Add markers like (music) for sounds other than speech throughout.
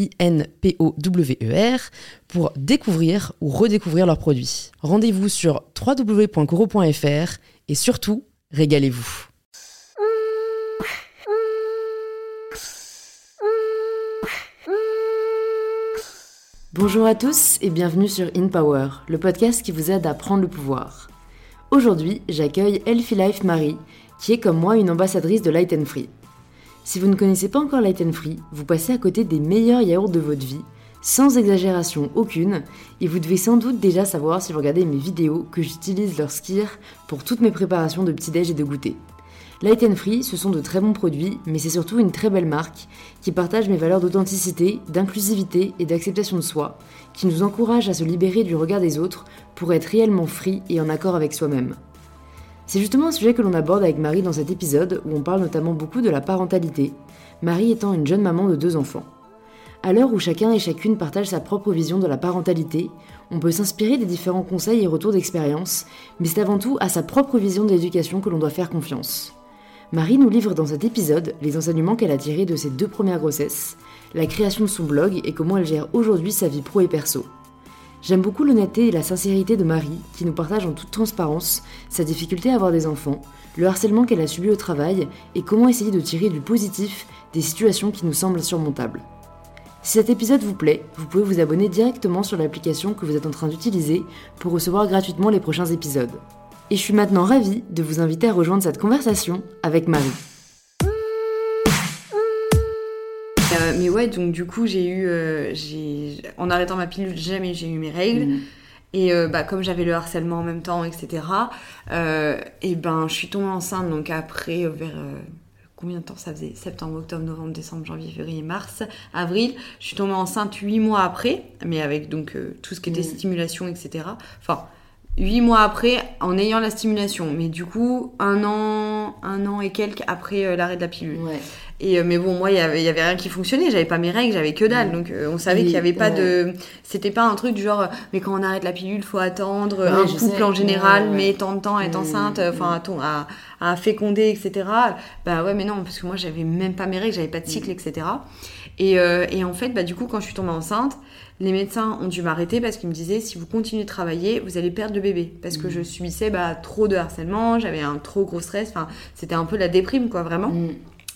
I-N-P-O-W-E-R, pour découvrir ou redécouvrir leurs produits. Rendez-vous sur www.coro.fr et surtout, régalez-vous. Bonjour à tous et bienvenue sur In Power, le podcast qui vous aide à prendre le pouvoir. Aujourd'hui, j'accueille Elfie Life Marie, qui est comme moi une ambassadrice de Light and Free. Si vous ne connaissez pas encore Light and Free, vous passez à côté des meilleurs yaourts de votre vie, sans exagération aucune, et vous devez sans doute déjà savoir si vous regardez mes vidéos que j'utilise leur skir pour toutes mes préparations de petit-déj et de goûter. Light and Free, ce sont de très bons produits, mais c'est surtout une très belle marque qui partage mes valeurs d'authenticité, d'inclusivité et d'acceptation de soi, qui nous encourage à se libérer du regard des autres pour être réellement free et en accord avec soi-même. C'est justement un sujet que l'on aborde avec Marie dans cet épisode où on parle notamment beaucoup de la parentalité, Marie étant une jeune maman de deux enfants. À l'heure où chacun et chacune partage sa propre vision de la parentalité, on peut s'inspirer des différents conseils et retours d'expérience, mais c'est avant tout à sa propre vision de l'éducation que l'on doit faire confiance. Marie nous livre dans cet épisode les enseignements qu'elle a tirés de ses deux premières grossesses, la création de son blog et comment elle gère aujourd'hui sa vie pro et perso. J'aime beaucoup l'honnêteté et la sincérité de Marie, qui nous partage en toute transparence sa difficulté à avoir des enfants, le harcèlement qu'elle a subi au travail et comment essayer de tirer du positif des situations qui nous semblent surmontables. Si cet épisode vous plaît, vous pouvez vous abonner directement sur l'application que vous êtes en train d'utiliser pour recevoir gratuitement les prochains épisodes. Et je suis maintenant ravie de vous inviter à rejoindre cette conversation avec Marie. Euh, mais ouais, donc du coup, j'ai eu, euh, j'ai, en arrêtant ma pilule, jamais j'ai eu mes règles. Mm. Et euh, bah, comme j'avais le harcèlement en même temps, etc., et ben, je suis tombée enceinte donc après vers combien de temps ça faisait? Septembre, octobre, novembre, décembre, janvier, février, mars, avril. Je suis tombée enceinte huit mois après, mais avec donc tout ce qui était Mm. stimulation, etc. Enfin, huit mois après, en ayant la stimulation, mais du coup un an, un an et quelques après l'arrêt de la pilule. Ouais. Et euh, mais bon, moi, il y avait, il y avait rien qui fonctionnait. J'avais pas mes règles, j'avais que dalle. Mm. Donc, euh, on savait qu'il y avait pas ouais. de. C'était pas un truc du genre. euh, Mais quand on arrête la pilule, faut attendre. Un couple sais. en général, mais tant de temps est Mm, enceinte. euh, Enfin, mm. à, à, à féconder, etc. Bah ouais, mais non, parce que moi, j'avais même pas mes règles, j'avais pas de Mm. cycle, etc. Et, euh, et en fait, bah du coup, quand je suis tombée enceinte, les médecins ont dû m'arrêter parce qu'ils me disaient si vous continuez de travailler, vous allez perdre le bébé. Parce que Mm. je subissais bah, trop de harcèlement, j'avais un trop gros stress. Enfin, c'était un peu la déprime, quoi, vraiment. Mm.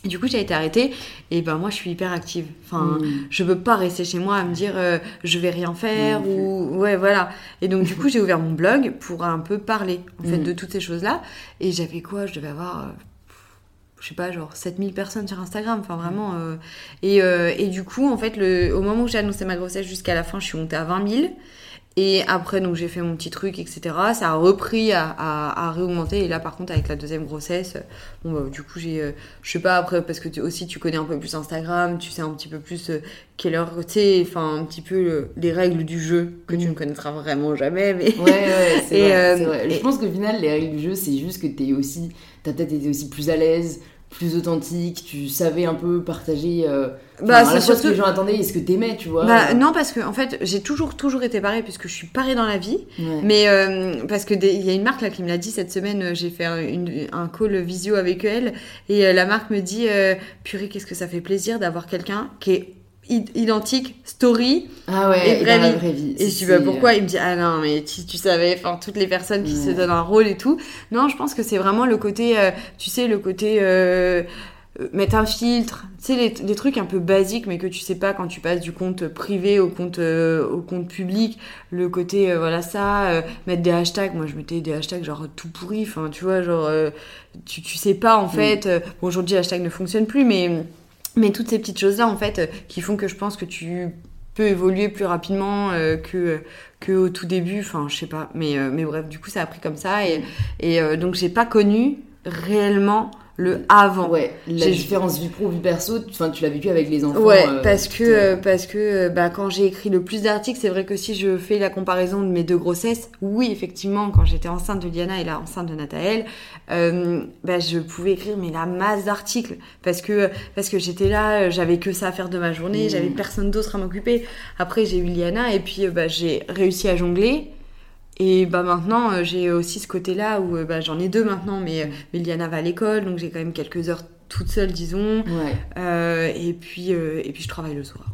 Et du coup, j'ai été arrêtée et ben moi, je suis hyper active. Enfin, Mm. je veux pas rester chez moi à me dire euh, je vais rien faire ou ouais voilà. Et donc du (laughs) coup, j'ai ouvert mon blog pour un peu parler en fait de toutes ces choses-là. Et j'avais quoi? Je devais avoir euh, je sais pas genre 7000 personnes sur Instagram. Enfin vraiment. euh, et, euh, et du coup, en fait, le, au moment où j'ai annoncé ma grossesse jusqu'à la fin, je suis montée à 20 000. Et après, donc j'ai fait mon petit truc, etc. Ça a repris à, à, à réaugmenter. Et là, par contre, avec la deuxième grossesse, bon, bah, du coup, j'ai, euh, je sais pas après, parce que tu, aussi tu connais un peu plus Instagram, tu sais un petit peu plus euh, quelle heure, tu sais, enfin un petit peu euh, les règles du jeu que tu Mm. ne connaîtras vraiment jamais. Mais Ouais, ouais, c'est (laughs) vrai, Je pense qu'au final, les règles du jeu, c'est juste que t'es aussi, t'as peut-être été aussi plus à l'aise, plus authentique, tu savais un peu partager euh, Bah, enfin, c'est ce que les gens attendaient et ce que t'aimais, tu vois. bah, non, parce que en fait, j'ai toujours, toujours été pareil, puisque je suis pareil dans la vie. Ouais. Mais euh, parce que il y a une marque là qui me l'a dit cette semaine, euh, j'ai fait un, une- un call visio avec elle et euh, la marque me dit purée qu'est-ce que ça fait plaisir d'avoir quelqu'un qui est identique story Ah ouais, et et vraie dans la vie. vraie vie. et je dis bah pourquoi il me dit ah non mais si tu savais enfin toutes les personnes qui se donnent un rôle et tout. Non je pense que c'est vraiment le côté euh, tu sais le côté euh, euh, mettre un filtre, tu sais, les, les trucs un peu basiques, mais que tu sais pas quand tu passes du compte privé au compte, euh, au compte public, le côté, euh, voilà, ça, euh, mettre des hashtags, moi je mettais des hashtags genre tout pourri, enfin, tu vois, genre, euh, tu, tu sais pas en fait, euh, bon, aujourd'hui, hashtag ne fonctionne plus, mais, mais toutes ces petites choses-là, en fait, euh, qui font que je pense que tu peux évoluer plus rapidement euh, que, que au tout début, enfin, je sais pas, mais, euh, mais bref, du coup, ça a pris comme ça, et, et euh, donc j'ai pas connu réellement le avant. Ouais, la différence vie pro, vie perso, enfin, tu l'as vécu avec les enfants. Ouais, euh, parce que euh, parce que euh, bah, quand j'ai écrit le plus d'articles, c'est vrai que si je fais la comparaison de mes deux grossesses, oui, effectivement, quand j'étais enceinte de Diana et là enceinte de Nathaël, euh, bah, je pouvais écrire mais la masse d'articles parce que parce que j'étais là, j'avais que ça à faire de ma journée, j'avais personne d'autre à m'occuper. Après j'ai eu Liana et puis bah, j'ai réussi à jongler. Et bah maintenant euh, j'ai aussi ce côté-là où euh, bah, j'en ai deux maintenant, mais, euh, mais Liana va à l'école, donc j'ai quand même quelques heures toute seule, disons. Ouais, Euh, et puis et puis je travaille le soir.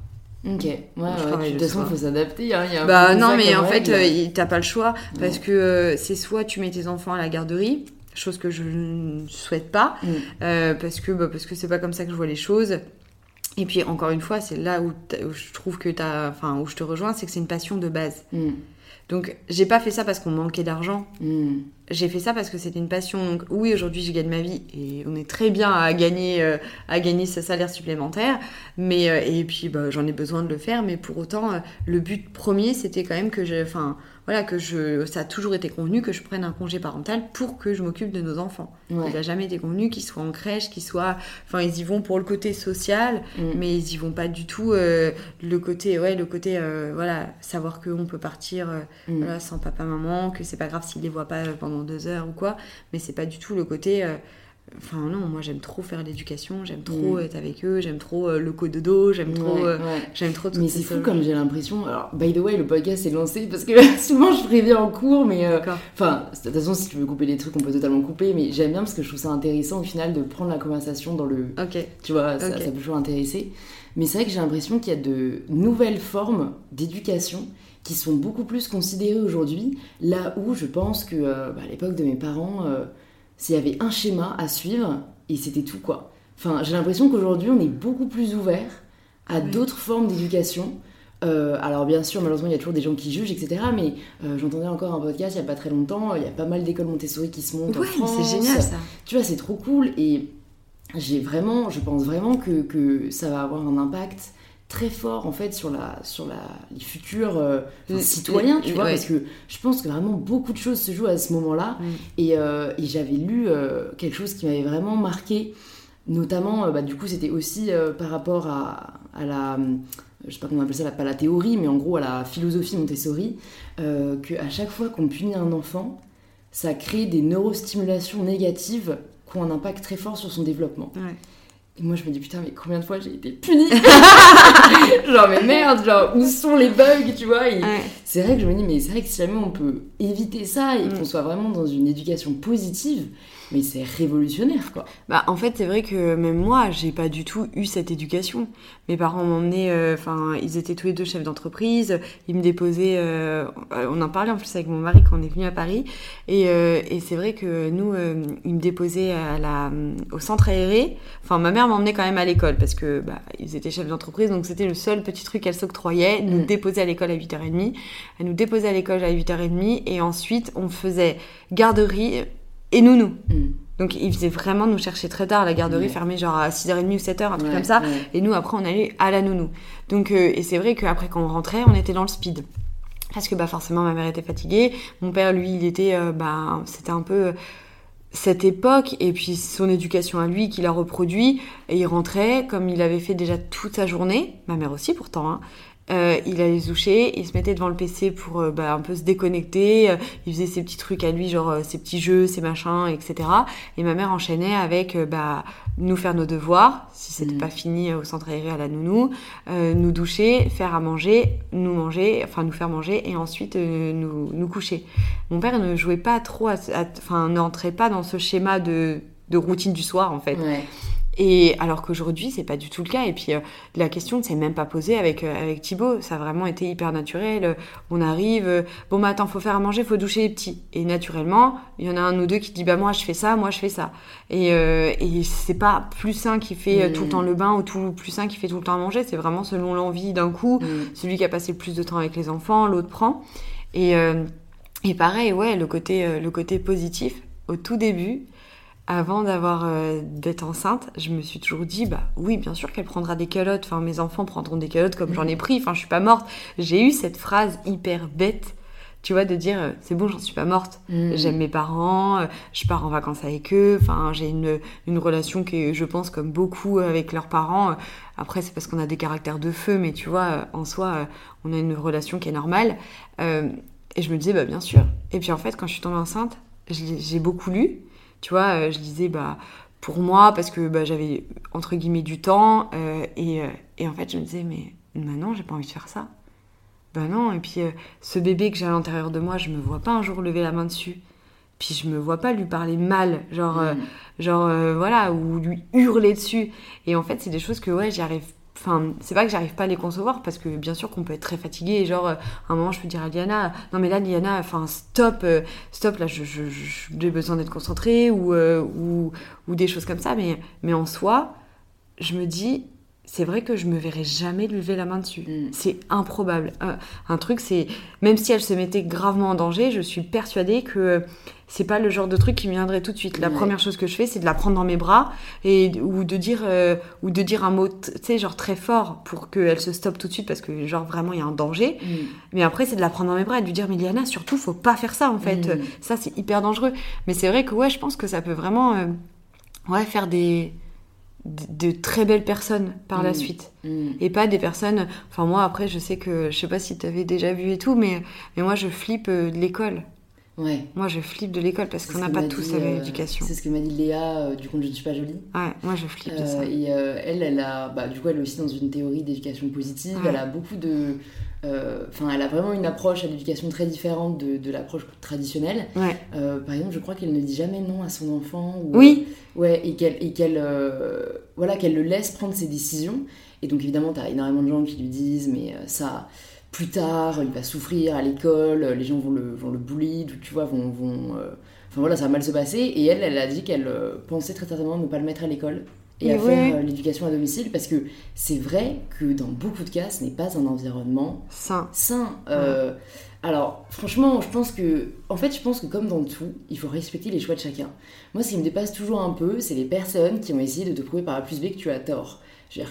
ok. Ouais, Je de toute façon, il faut s'adapter. Hein, Bah non mais en fait règle. il- t'as pas le choix parce que c'est soit tu mets tes enfants à la garderie, chose que je ne souhaite pas Mm. parce que bah, parce que c'est pas comme ça que je vois les choses. Et puis encore une fois, c'est là où je trouve que t'as, enfin où je te rejoins, c'est que c'est une passion de base. Mm, Donc j'ai pas fait ça parce qu'on manquait d'argent. mm. J'ai fait ça parce que c'était une passion. Donc oui, aujourd'hui, je gagne ma vie et on est très bien à gagner, euh, à gagner ce salaire supplémentaire. Mais euh, et puis bah, j'en ai besoin de le faire. Mais pour autant, euh, le but premier, c'était quand même que je, enfin voilà, que je, ça a toujours été convenu que je prenne un congé parental pour que je m'occupe de nos enfants. Ouais. Il n'a jamais été convenu qu'ils soient en crèche, qu'ils soient, enfin ils y vont pour le côté social, Mm. mais ils y vont pas du tout euh, le côté, ouais, le côté, euh, voilà, savoir qu'on peut partir. euh, Mm. voilà, sans papa maman, que c'est pas grave s'ils les voient pas pendant deux heures ou quoi, mais c'est pas du tout le côté. Euh, Enfin non, moi j'aime trop faire l'éducation, j'aime trop Mm. être avec eux, j'aime trop euh, le cododo, j'aime trop, Ouais, euh, ouais. j'aime trop Mais ces c'est fou choses. comme j'ai l'impression. Alors, by the way, le podcast est lancé parce que (laughs) souvent je préviens en cours, mais. euh. Enfin, de toute façon, si tu veux couper des trucs, on peut totalement couper, mais j'aime bien parce que je trouve ça intéressant au final de prendre la conversation dans le. Ok. Tu vois, ça peut toujours intéresser. Mais c'est vrai que j'ai l'impression qu'il y a de nouvelles formes d'éducation qui sont beaucoup plus considérées aujourd'hui, là où je pense que euh, bah, à l'époque de mes parents, euh, s'il y avait un schéma à suivre, et c'était tout quoi. Enfin, j'ai l'impression qu'aujourd'hui, on est beaucoup plus ouvert à d'autres formes d'éducation. Euh, alors bien sûr, malheureusement, il y a toujours des gens qui jugent, etc. Mais euh, j'entendais encore un podcast il n'y a pas très longtemps, il y a pas mal d'écoles Montessori qui se montent Ouais, France. c'est génial ça. Tu vois, c'est trop cool et j'ai vraiment, je pense vraiment que, que ça va avoir un impact très fort en fait sur la sur la les futurs euh, enfin, Les- citoyens, tu vois, ouais. parce que je pense que vraiment beaucoup de choses se jouent à ce moment-là Mm. et, euh, et j'avais lu euh, quelque chose qui m'avait vraiment marqué, notamment bah, du coup c'était aussi par rapport à, à la je sais pas comment on appelle ça, la- pas la théorie, mais en gros à la philosophie Montessori, euh, qu'à chaque fois qu'on punit un enfant, ça crée des neurostimulations négatives qui ont un impact très fort sur son développement. Ouais. Et moi je me dis putain mais combien de fois j'ai été punie (laughs) Genre mais merde, genre où sont les bugs, tu vois Ouais. C'est vrai que je me dis mais c'est vrai que si jamais on peut éviter ça et Mm. qu'on soit vraiment dans une éducation positive, mais c'est révolutionnaire quoi. Bah, en fait, c'est vrai que même moi, j'ai pas du tout eu cette éducation. Mes parents m'emmenaient, euh, enfin, ils étaient tous les deux chefs d'entreprise, ils me déposaient, euh, on en parlait en plus avec mon mari quand on est venu à Paris, et, euh, et c'est vrai que nous, euh, ils me déposaient à la, au centre aéré. Enfin, ma mère m'emmenait quand même à l'école parce que bah, ils étaient chefs d'entreprise, donc c'était le seul petit truc qu'elle s'octroyait, nous Mm. déposer à l'école à 8h30. Elle nous déposait à l'école à 8h30, et ensuite, on faisait garderie et nounou. Mm. Donc ils faisaient vraiment nous chercher très tard, la garderie Ouais. fermée genre à 6h30 ou 7h, un truc Ouais, comme ça. ouais. Et nous après on allait à la nounou. Donc euh, et c'est vrai qu'après quand on rentrait, on était dans le speed. Parce que bah forcément ma mère était fatiguée, mon père lui il était euh, bah c'était un peu euh, cette époque et puis son éducation à lui qu'il a reproduit et il rentrait comme il avait fait déjà toute sa journée, ma mère aussi pourtant hein. Euh, il allait se doucher, il se mettait devant le PC pour euh, bah, un peu se déconnecter, euh, il faisait ses petits trucs à lui, genre ses petits jeux, ses machins, etc. Et ma mère enchaînait avec bah, nous faire nos devoirs, si c'était Mhm. pas fini au centre aéré à la nounou, nous doucher, faire à manger, nous manger, enfin nous faire manger et ensuite nous, nous coucher. Mon père ne jouait pas trop, enfin n'entrait pas dans ce schéma de, de routine du soir en fait. Ouais. Et alors qu'aujourd'hui, c'est pas du tout le cas. Et puis euh, la question ne s'est même pas posée avec, euh, avec Thibaut. Ça a vraiment été hyper naturel. On arrive, euh, bon, bah attends, faut faire à manger, faut doucher les petits. Et naturellement, il y en a un ou deux qui dit, bah moi je fais ça, moi je fais ça. Et, et c'est pas plus sain qui fait tout le temps le bain ou tout plus sain qui fait tout le temps à manger. C'est vraiment selon l'envie d'un coup. Celui qui a passé le plus de temps avec les enfants, l'autre prend. Et, et pareil, ouais, le côté, le côté positif, au tout début, avant d'avoir euh, d'être enceinte, je me suis toujours dit bah oui, bien sûr qu'elle prendra des calottes. Enfin, mes enfants prendront des calottes comme j'en ai pris. Enfin, je suis pas morte. J'ai eu cette phrase hyper bête, tu vois, de dire euh, c'est bon, j'en suis pas morte. Mm. J'aime mes parents, euh, je pars en vacances avec eux. Enfin, j'ai une, une relation qui, je pense, comme beaucoup avec leurs parents. Après, c'est parce qu'on a des caractères de feu, mais tu vois, en soi, on a une relation qui est normale. et je me disais bah bien sûr. Et puis en fait, quand je suis tombée enceinte, j'ai beaucoup lu. Tu vois, euh, je disais, bah, pour moi, parce que bah, j'avais, entre guillemets, du temps. Euh, et, euh, et, en fait, je me disais, mais maintenant, j'ai pas envie de faire ça. Ben non, et puis ce bébé que j'ai à l'intérieur de moi, je me vois pas un jour lever la main dessus. Puis je me vois pas lui parler mal, genre, mm. genre voilà, ou lui hurler dessus. Et en fait, c'est des choses que ouais, j'y arrive Enfin, c'est pas que j'arrive pas à les concevoir parce que bien sûr qu'on peut être très fatigué genre à un moment je peux dire à Diana non mais là Diana enfin stop euh, stop là j'ai besoin d'être concentrée ou, euh, ou, ou des choses comme ça mais mais en soi je me dis c'est vrai que je me verrais jamais lui lever la main dessus. Mm. C'est improbable. Un, truc, c'est même si elle se mettait gravement en danger, je suis persuadée que c'est pas le genre de truc qui me viendrait tout de suite. La première chose que je fais, c'est de la prendre dans mes bras et ou de dire euh, ou de dire un mot, tu sais, genre très fort pour qu'elle se stoppe tout de suite parce que genre vraiment il y a un danger. Mm. Mais après, c'est de la prendre dans mes bras et de lui dire, mais Liana, surtout, faut pas faire ça en fait. Mm. Ça, c'est hyper dangereux. Mais c'est vrai que ouais, je pense que ça peut vraiment euh, ouais faire des de, très belles personnes par la mm. suite. Mm. Et pas des personnes. Enfin, moi, après, je sais que. Je sais pas si tu avais déjà vu et tout, mais, mais moi, je flippe euh, de l'école. Ouais. Moi, je flippe de l'école parce qu'on n'a pas tous cette euh, éducation. C'est ce que m'a dit Léa euh, du compte Je ne suis pas jolie. Ouais, moi, je flippe de ça. Et elle, elle a. Bah, du coup, elle est aussi dans une théorie d'éducation positive. Elle a beaucoup de euh, enfin, elle a vraiment une approche à l'éducation très différente de, de l'approche traditionnelle. Euh, par exemple, je crois qu'elle ne dit jamais non à son enfant. oui. Euh, ouais, et qu'elle voilà qu'elle le laisse prendre ses décisions. Et donc évidemment, tu as énormément de gens qui lui disent mais ça plus tard, il va souffrir à l'école, les gens vont le vont le bully, tu vois, vont vont Enfin voilà, ça va mal se passer. Et elle, elle a dit qu'elle pensait très certainement ne pas le mettre à l'école et à faire euh, l'éducation à domicile parce que c'est vrai que dans beaucoup de cas ce n'est pas un environnement sain. Sain. Euh, alors franchement je pense que en fait je pense que comme dans tout il faut respecter les choix de chacun. Moi ce qui me dépasse toujours un peu c'est les personnes qui ont essayé de te prouver par A plus B que tu as tort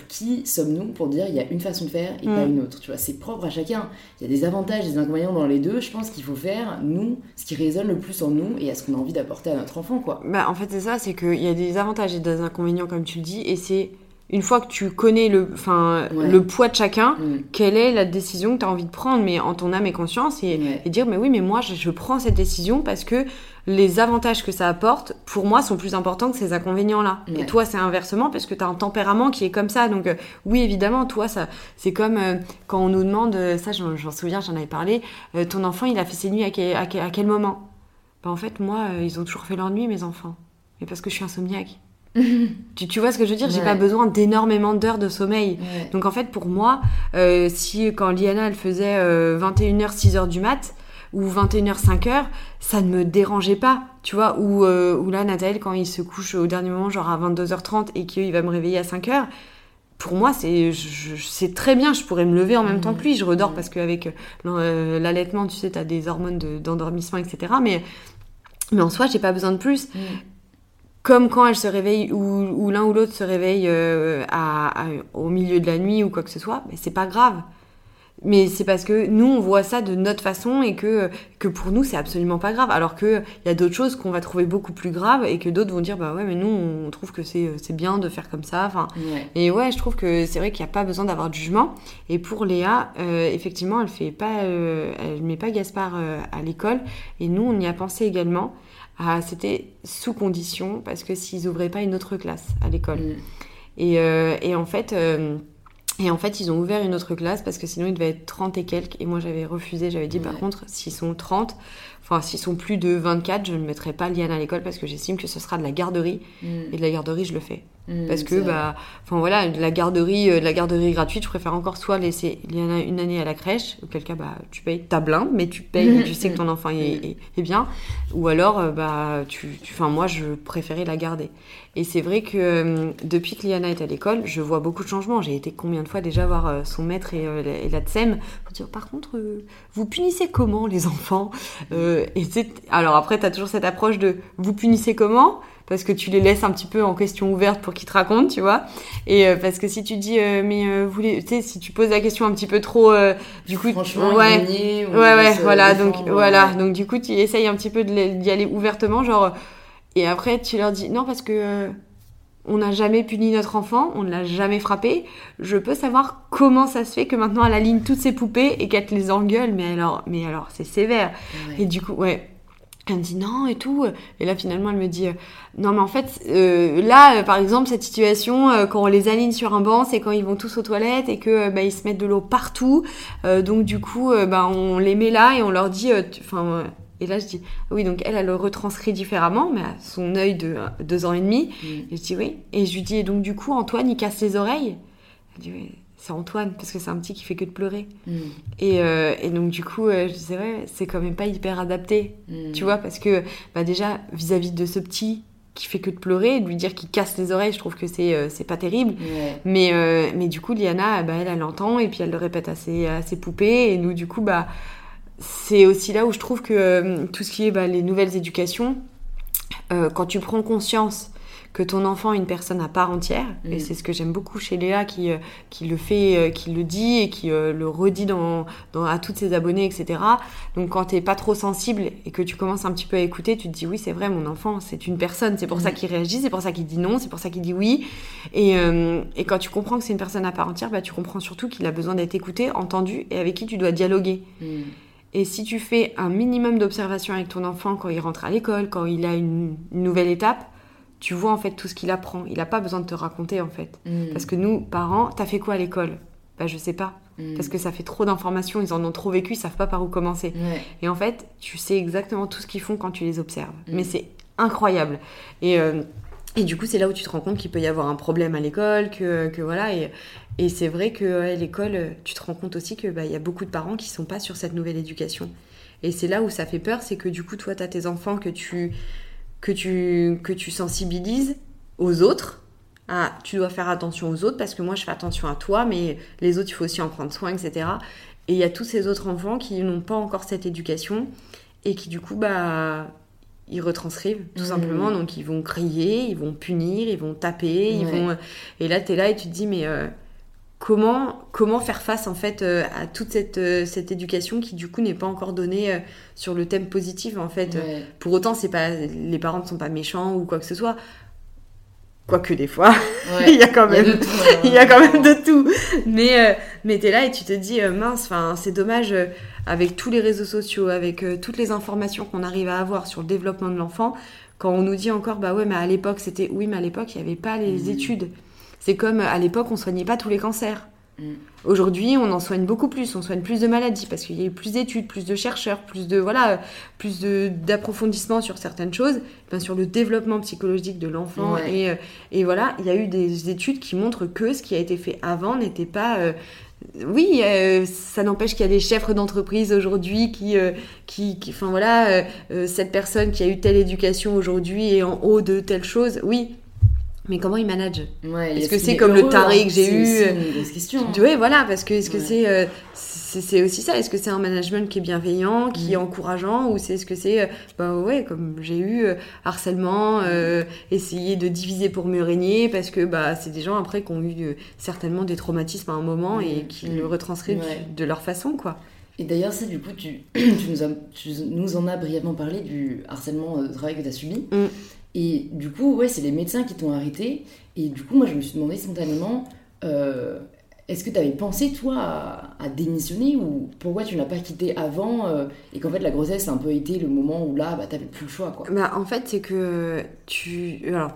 qui sommes-nous pour dire il y a une façon de faire et pas mm. une autre Tu vois, c'est propre à chacun. Il y a des avantages et des inconvénients dans les deux. Je pense qu'il faut faire, nous, ce qui résonne le plus en nous et à ce qu'on a envie d'apporter à notre enfant, quoi. Bah, en fait, c'est ça, c'est qu'il y a des avantages et des inconvénients, comme tu le dis, et c'est une fois que tu connais le, enfin, le poids de chacun, mm. quelle est la décision que tu as envie de prendre, mais en ton âme et conscience, et, dire, mais oui, mais moi, je, prends cette décision parce que les avantages que ça apporte, pour moi, sont plus importants que ces inconvénients-là. Et toi, c'est inversement, parce que tu as un tempérament qui est comme ça. Donc, euh, oui, évidemment, toi, ça, c'est comme euh, quand on nous demande, euh, ça, j'en souviens, j'en avais parlé, ton enfant, il a fait ses nuits à quel, à quel, moment? Bah, En fait, moi, ils ont toujours fait leur nuit, mes enfants. Mais parce que je suis insomniaque. (laughs) tu, tu, vois ce que je veux dire? J'ai pas besoin d'énormément d'heures de sommeil. Donc en fait, pour moi, si quand Liana elle faisait 21h, euh, 6h du mat ou 21h, 5h, ça ne me dérangeait pas. Tu vois Ou, euh, ou là, Nathalie, quand il se couche au dernier moment, genre à 22h30 et qu'il va me réveiller à 5h, pour moi, c'est très bien. Je pourrais me lever en même temps que lui. Je redors parce qu'avec l'allaitement, tu sais, tu as des hormones d'endormissement, etc. Mais, mais en soi, j'ai pas besoin de plus. Mm comme quand elle se réveille ou, l'un ou l'autre se réveille euh, à, au milieu de la nuit ou quoi que ce soit, mais c'est pas grave. Mais c'est parce que nous, on voit ça de notre façon et que, que pour nous, c'est absolument pas grave. Alors qu'il y a d'autres choses qu'on va trouver beaucoup plus graves et que d'autres vont dire, bah ouais, mais nous, on trouve que c'est bien de faire comme ça. Enfin, Et ouais, je trouve que c'est vrai qu'il n'y a pas besoin d'avoir de jugement. Et pour Léa, euh, effectivement, elle fait pas, euh, elle met pas Gaspard à l'école. Et nous, on y a pensé également. Ah, c'était sous condition, parce que s'ils ouvraient pas une autre classe à l'école. Mm. Euh, et, en fait, euh, et en fait, ils ont ouvert une autre classe parce que sinon, il devait être 30 et quelques. Et moi, j'avais refusé. J'avais dit, par contre, s'ils sont 30, enfin, s'ils sont plus de 24, je ne mettrai pas Liane à l'école parce que j'estime que ce sera de la garderie. Mm. Et de la garderie, je le fais. Mmh, parce que, bah, enfin voilà, la garderie, euh, la garderie gratuite, je préfère encore soit laisser il y en a une année à la crèche, auquel cas, bah, tu payes ta blinde, mais tu payes, tu sais que ton enfant est, bien. Ou alors, euh, bah, tu, enfin, moi, je préférais la garder. Et c'est vrai que euh, depuis que Liana est à l'école, je vois beaucoup de changements. J'ai été combien de fois déjà voir son maître et, la TSEM pour dire, par contre, vous punissez comment les enfants? Et Alors après, tu as toujours cette approche de, vous punissez comment? Parce que tu les laisses un petit peu en question ouverte pour qu'ils te racontent, tu vois. Et euh, parce que si tu dis, euh, mais euh, vous tu sais, si tu poses la question un petit peu trop, du coup, Franchement, ouais, ouais, ouais, voilà, donc voilà, donc du coup, tu essayes un petit peu d'y aller ouvertement, genre, et après tu leur dis, non, parce que on n'a jamais puni notre enfant, on ne l'a jamais frappé. Je peux savoir comment ça se fait que maintenant elle aligne toutes ses poupées et qu'elle te les engueule, mais alors, mais alors c'est sévère. Et du coup, ouais, elle me dit non et tout. Et là, finalement, elle me dit euh, non, mais en fait, euh, là, euh, par exemple, cette situation, quand on les aligne sur un banc, c'est quand ils vont tous aux toilettes et que bah, ils se mettent de l'eau partout. donc, du coup, bah, on les met là et on leur dit. Enfin. Et là, je dis oui, donc elle, elle le retranscrit différemment, mais à son œil de deux ans et demi. Mm. Et je dis oui. Et je lui dis, et donc, du coup, Antoine, il casse les oreilles. Elle dit oui c'est Antoine, parce que c'est un petit qui fait que de pleurer. Mm. Et, euh, et, donc, du coup, euh, je disais, ouais, c'est quand même pas hyper adapté, mm. tu vois, parce que bah, déjà, vis-à-vis de ce petit qui fait que de pleurer, de lui dire qu'il casse les oreilles, je trouve que c'est euh, c'est pas terrible. Mais, mais du coup, Liana, bah, elle, elle entend, et puis elle le répète à ses, à ses poupées, et nous, du coup, bah, c'est aussi là où je trouve que tout ce qui est bah, les nouvelles éducations, quand tu prends conscience que ton enfant est une personne à part entière. Et mm. c'est ce que j'aime beaucoup chez Léa qui, euh, qui le fait, euh, qui le dit et qui euh, le redit dans, dans, à toutes ses abonnés, etc. Donc quand t'es pas trop sensible et que tu commences un petit peu à écouter, tu te dis oui, c'est vrai, mon enfant, c'est une personne. C'est pour ça mm. qu'il réagit, c'est pour ça qu'il dit non, c'est pour ça qu'il dit oui. Et, et, quand tu comprends que c'est une personne à part entière, bah, tu comprends surtout qu'il a besoin d'être écouté, entendu et avec qui tu dois dialoguer. Mm. Et si tu fais un minimum d'observation avec ton enfant quand il rentre à l'école, quand il a une nouvelle étape, tu vois en fait tout ce qu'il apprend. Il n'a pas besoin de te raconter en fait. Mm. Parce que nous, parents, t'as fait quoi à l'école? Bah je sais pas. Mm. Parce que ça fait trop d'informations, ils en ont trop vécu, ils savent pas par où commencer. Et en fait, tu sais exactement tout ce qu'ils font quand tu les observes. Mm. Mais c'est incroyable. Et, euh, et du coup, c'est là où tu te rends compte qu'il peut y avoir un problème à l'école, que, que voilà. Et, c'est vrai qu'à l'école, tu te rends compte aussi qu'il bah, y a beaucoup de parents qui sont pas sur cette nouvelle éducation. Et c'est là où ça fait peur, c'est que du coup, toi, tu as tes enfants que tu que tu, que tu sensibilises aux autres. Ah, tu dois faire attention aux autres parce que moi je fais attention à toi, mais les autres il faut aussi en prendre soin, etc. Et il y a tous ces autres enfants qui n'ont pas encore cette éducation et qui du coup bah ils retranscrivent tout mmh. simplement donc ils vont crier ils vont punir ils vont taper ils vont et là tu es là et tu te dis mais euh, comment, comment faire face en fait euh, à toute cette, euh, cette éducation qui du coup n'est pas encore donnée euh, sur le thème positif en fait. Pour autant, c'est pas les parents ne sont pas méchants ou quoi que ce soit. Quoique des fois, (laughs) il y a quand même, (laughs) il y a, quand même de tout. Mais, mais tu es là et tu te dis, mince, c'est dommage, avec tous les réseaux sociaux, avec toutes les informations qu'on arrive à avoir sur le développement de l'enfant, quand on nous dit encore, bah ouais, mais à l'époque, c'était, oui, mais à l'époque, il n'y avait pas les mmh. études. C'est comme à l'époque, on soignait pas tous les cancers. Mm. Aujourd'hui, on en soigne beaucoup plus, on soigne plus de maladies parce qu'il y a eu plus d'études, plus de chercheurs, plus de voilà, plus d'approfondissement sur certaines choses, bien sur le développement psychologique de l'enfant et, euh, et, voilà, il y a eu des études qui montrent que ce qui a été fait avant n'était pas euh, oui, euh, ça n'empêche qu'il y a des chefs d'entreprise aujourd'hui qui, qui, qui, enfin voilà, cette personne qui a eu telle éducation aujourd'hui est en haut de telle chose. Oui, mais comment il manage Est-ce que c'est comme le taré que j'ai eu une question. Hein. Oui, voilà, parce que est-ce que euh, c'est c'est aussi ça? Est-ce que c'est un management qui est bienveillant, qui est mm. encourageant, ou c'est ce que c'est euh, bah ouais, comme j'ai eu euh, harcèlement, essayer de diviser pour mieux régner, parce que bah c'est des gens après qui ont eu certainement des traumatismes à un moment et mm. qui le retranscrivent de leur façon, quoi. Et d'ailleurs, ça, du coup, tu, (clears throat) tu, nous as, tu, nous en as brièvement parlé du harcèlement de travail que tu as subi. Mm. Et du coup, ouais, c'est les médecins qui t'ont arrêté. Et du coup, moi, je me suis demandé spontanément, euh, est-ce que tu avais pensé, toi, à, démissionner ou pourquoi tu n'as pas quitté avant euh, et qu'en fait, la grossesse a un peu été le moment où là, bah, tu n'avais plus le choix, quoi bah, En fait, c'est que tu... Alors,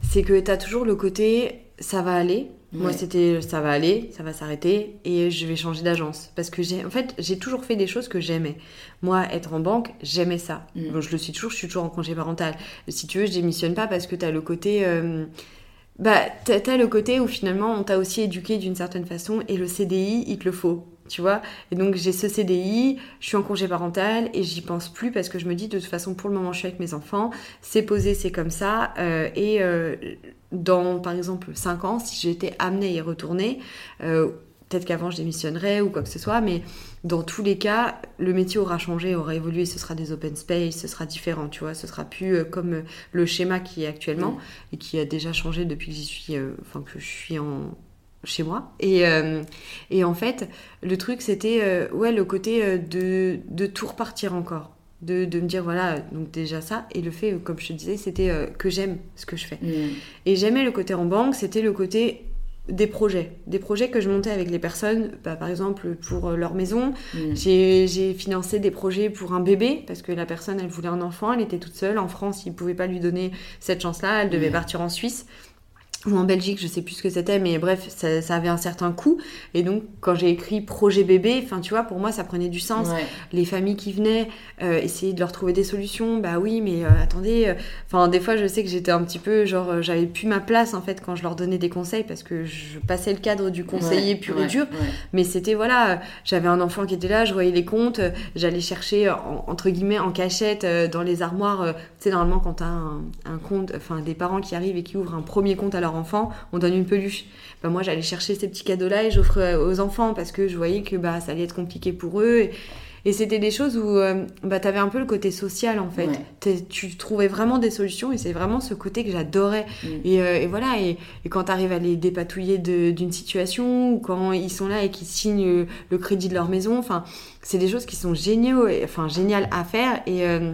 c'est que tu as toujours le côté, ça va aller, moi, c'était ça va aller, ça va s'arrêter et je vais changer d'agence. Parce que j'ai, en fait, j'ai toujours fait des choses que j'aimais. Moi, être en banque, j'aimais ça. Mm. je le suis toujours, je suis toujours en congé parental. Si tu veux, je démissionne pas parce que tu as le côté. Euh, bah, t'as le côté où finalement on t'a aussi éduqué d'une certaine façon et le CDI, il te le faut tu vois. Et donc j'ai ce CDI, je suis en congé parental et j'y pense plus parce que je me dis de toute façon pour le moment je suis avec mes enfants, c'est posé, c'est comme ça. Euh, et euh, dans par exemple 5 ans, si j'étais amenée à y retourner, euh, peut-être qu'avant je démissionnerais ou quoi que ce soit, mais dans tous les cas, le métier aura changé, aura évolué, ce sera des open space, ce sera différent, tu vois, ce sera plus comme le schéma qui est actuellement et qui a déjà changé depuis que j'y suis, enfin que je suis en chez moi. Et, euh, et en fait, le truc, c'était euh, ouais, le côté euh, de, de tout repartir encore. De, de, me dire, voilà, donc déjà ça. Et le fait, comme je te disais, c'était que j'aime ce que je fais. Mm. Et j'aimais le côté en banque, c'était le côté des projets. Des projets que je montais avec les personnes, bah, par exemple pour leur maison. Mm. J'ai financé des projets pour un bébé, parce que la personne, elle voulait un enfant, elle était toute seule. En France, ils ne pouvaient pas lui donner cette chance-là, elle devait mm. partir en Suisse ou en Belgique, je sais plus ce que c'était, mais bref, ça, avait un certain coût. Et donc, quand j'ai écrit projet bébé, enfin, tu vois, pour moi, ça prenait du sens. Les familles qui venaient, euh, essayer de leur trouver des solutions, bah oui, mais euh, attendez, euh, enfin, des fois, je sais que j'étais un petit peu, genre, j'avais plus ma place, en fait, quand je leur donnais des conseils, parce que je passais le cadre du conseiller pur et dur. Mais c'était, voilà, j'avais un enfant qui était là, je voyais les comptes, j'allais chercher, entre guillemets, en cachette, dans les armoires. Tu sais, normalement, quand t'as un, un compte, enfin, des parents qui arrivent et qui ouvrent un premier compte à leur enfant, on donne une peluche. Bah, moi, j'allais chercher ces petits cadeaux-là et j'offrais aux enfants parce que je voyais que bah, ça allait être compliqué pour eux. Et, c'était des choses où euh, bah, tu avais un peu le côté social en fait. Tu trouvais vraiment des solutions et c'est vraiment ce côté que j'adorais. Mm. Euh, et, voilà, et, quand tu arrives à les dépatouiller d'une situation ou quand ils sont là et qu'ils signent le crédit de leur maison, enfin, c'est des choses qui sont géniaux, enfin géniales à faire. Et, euh,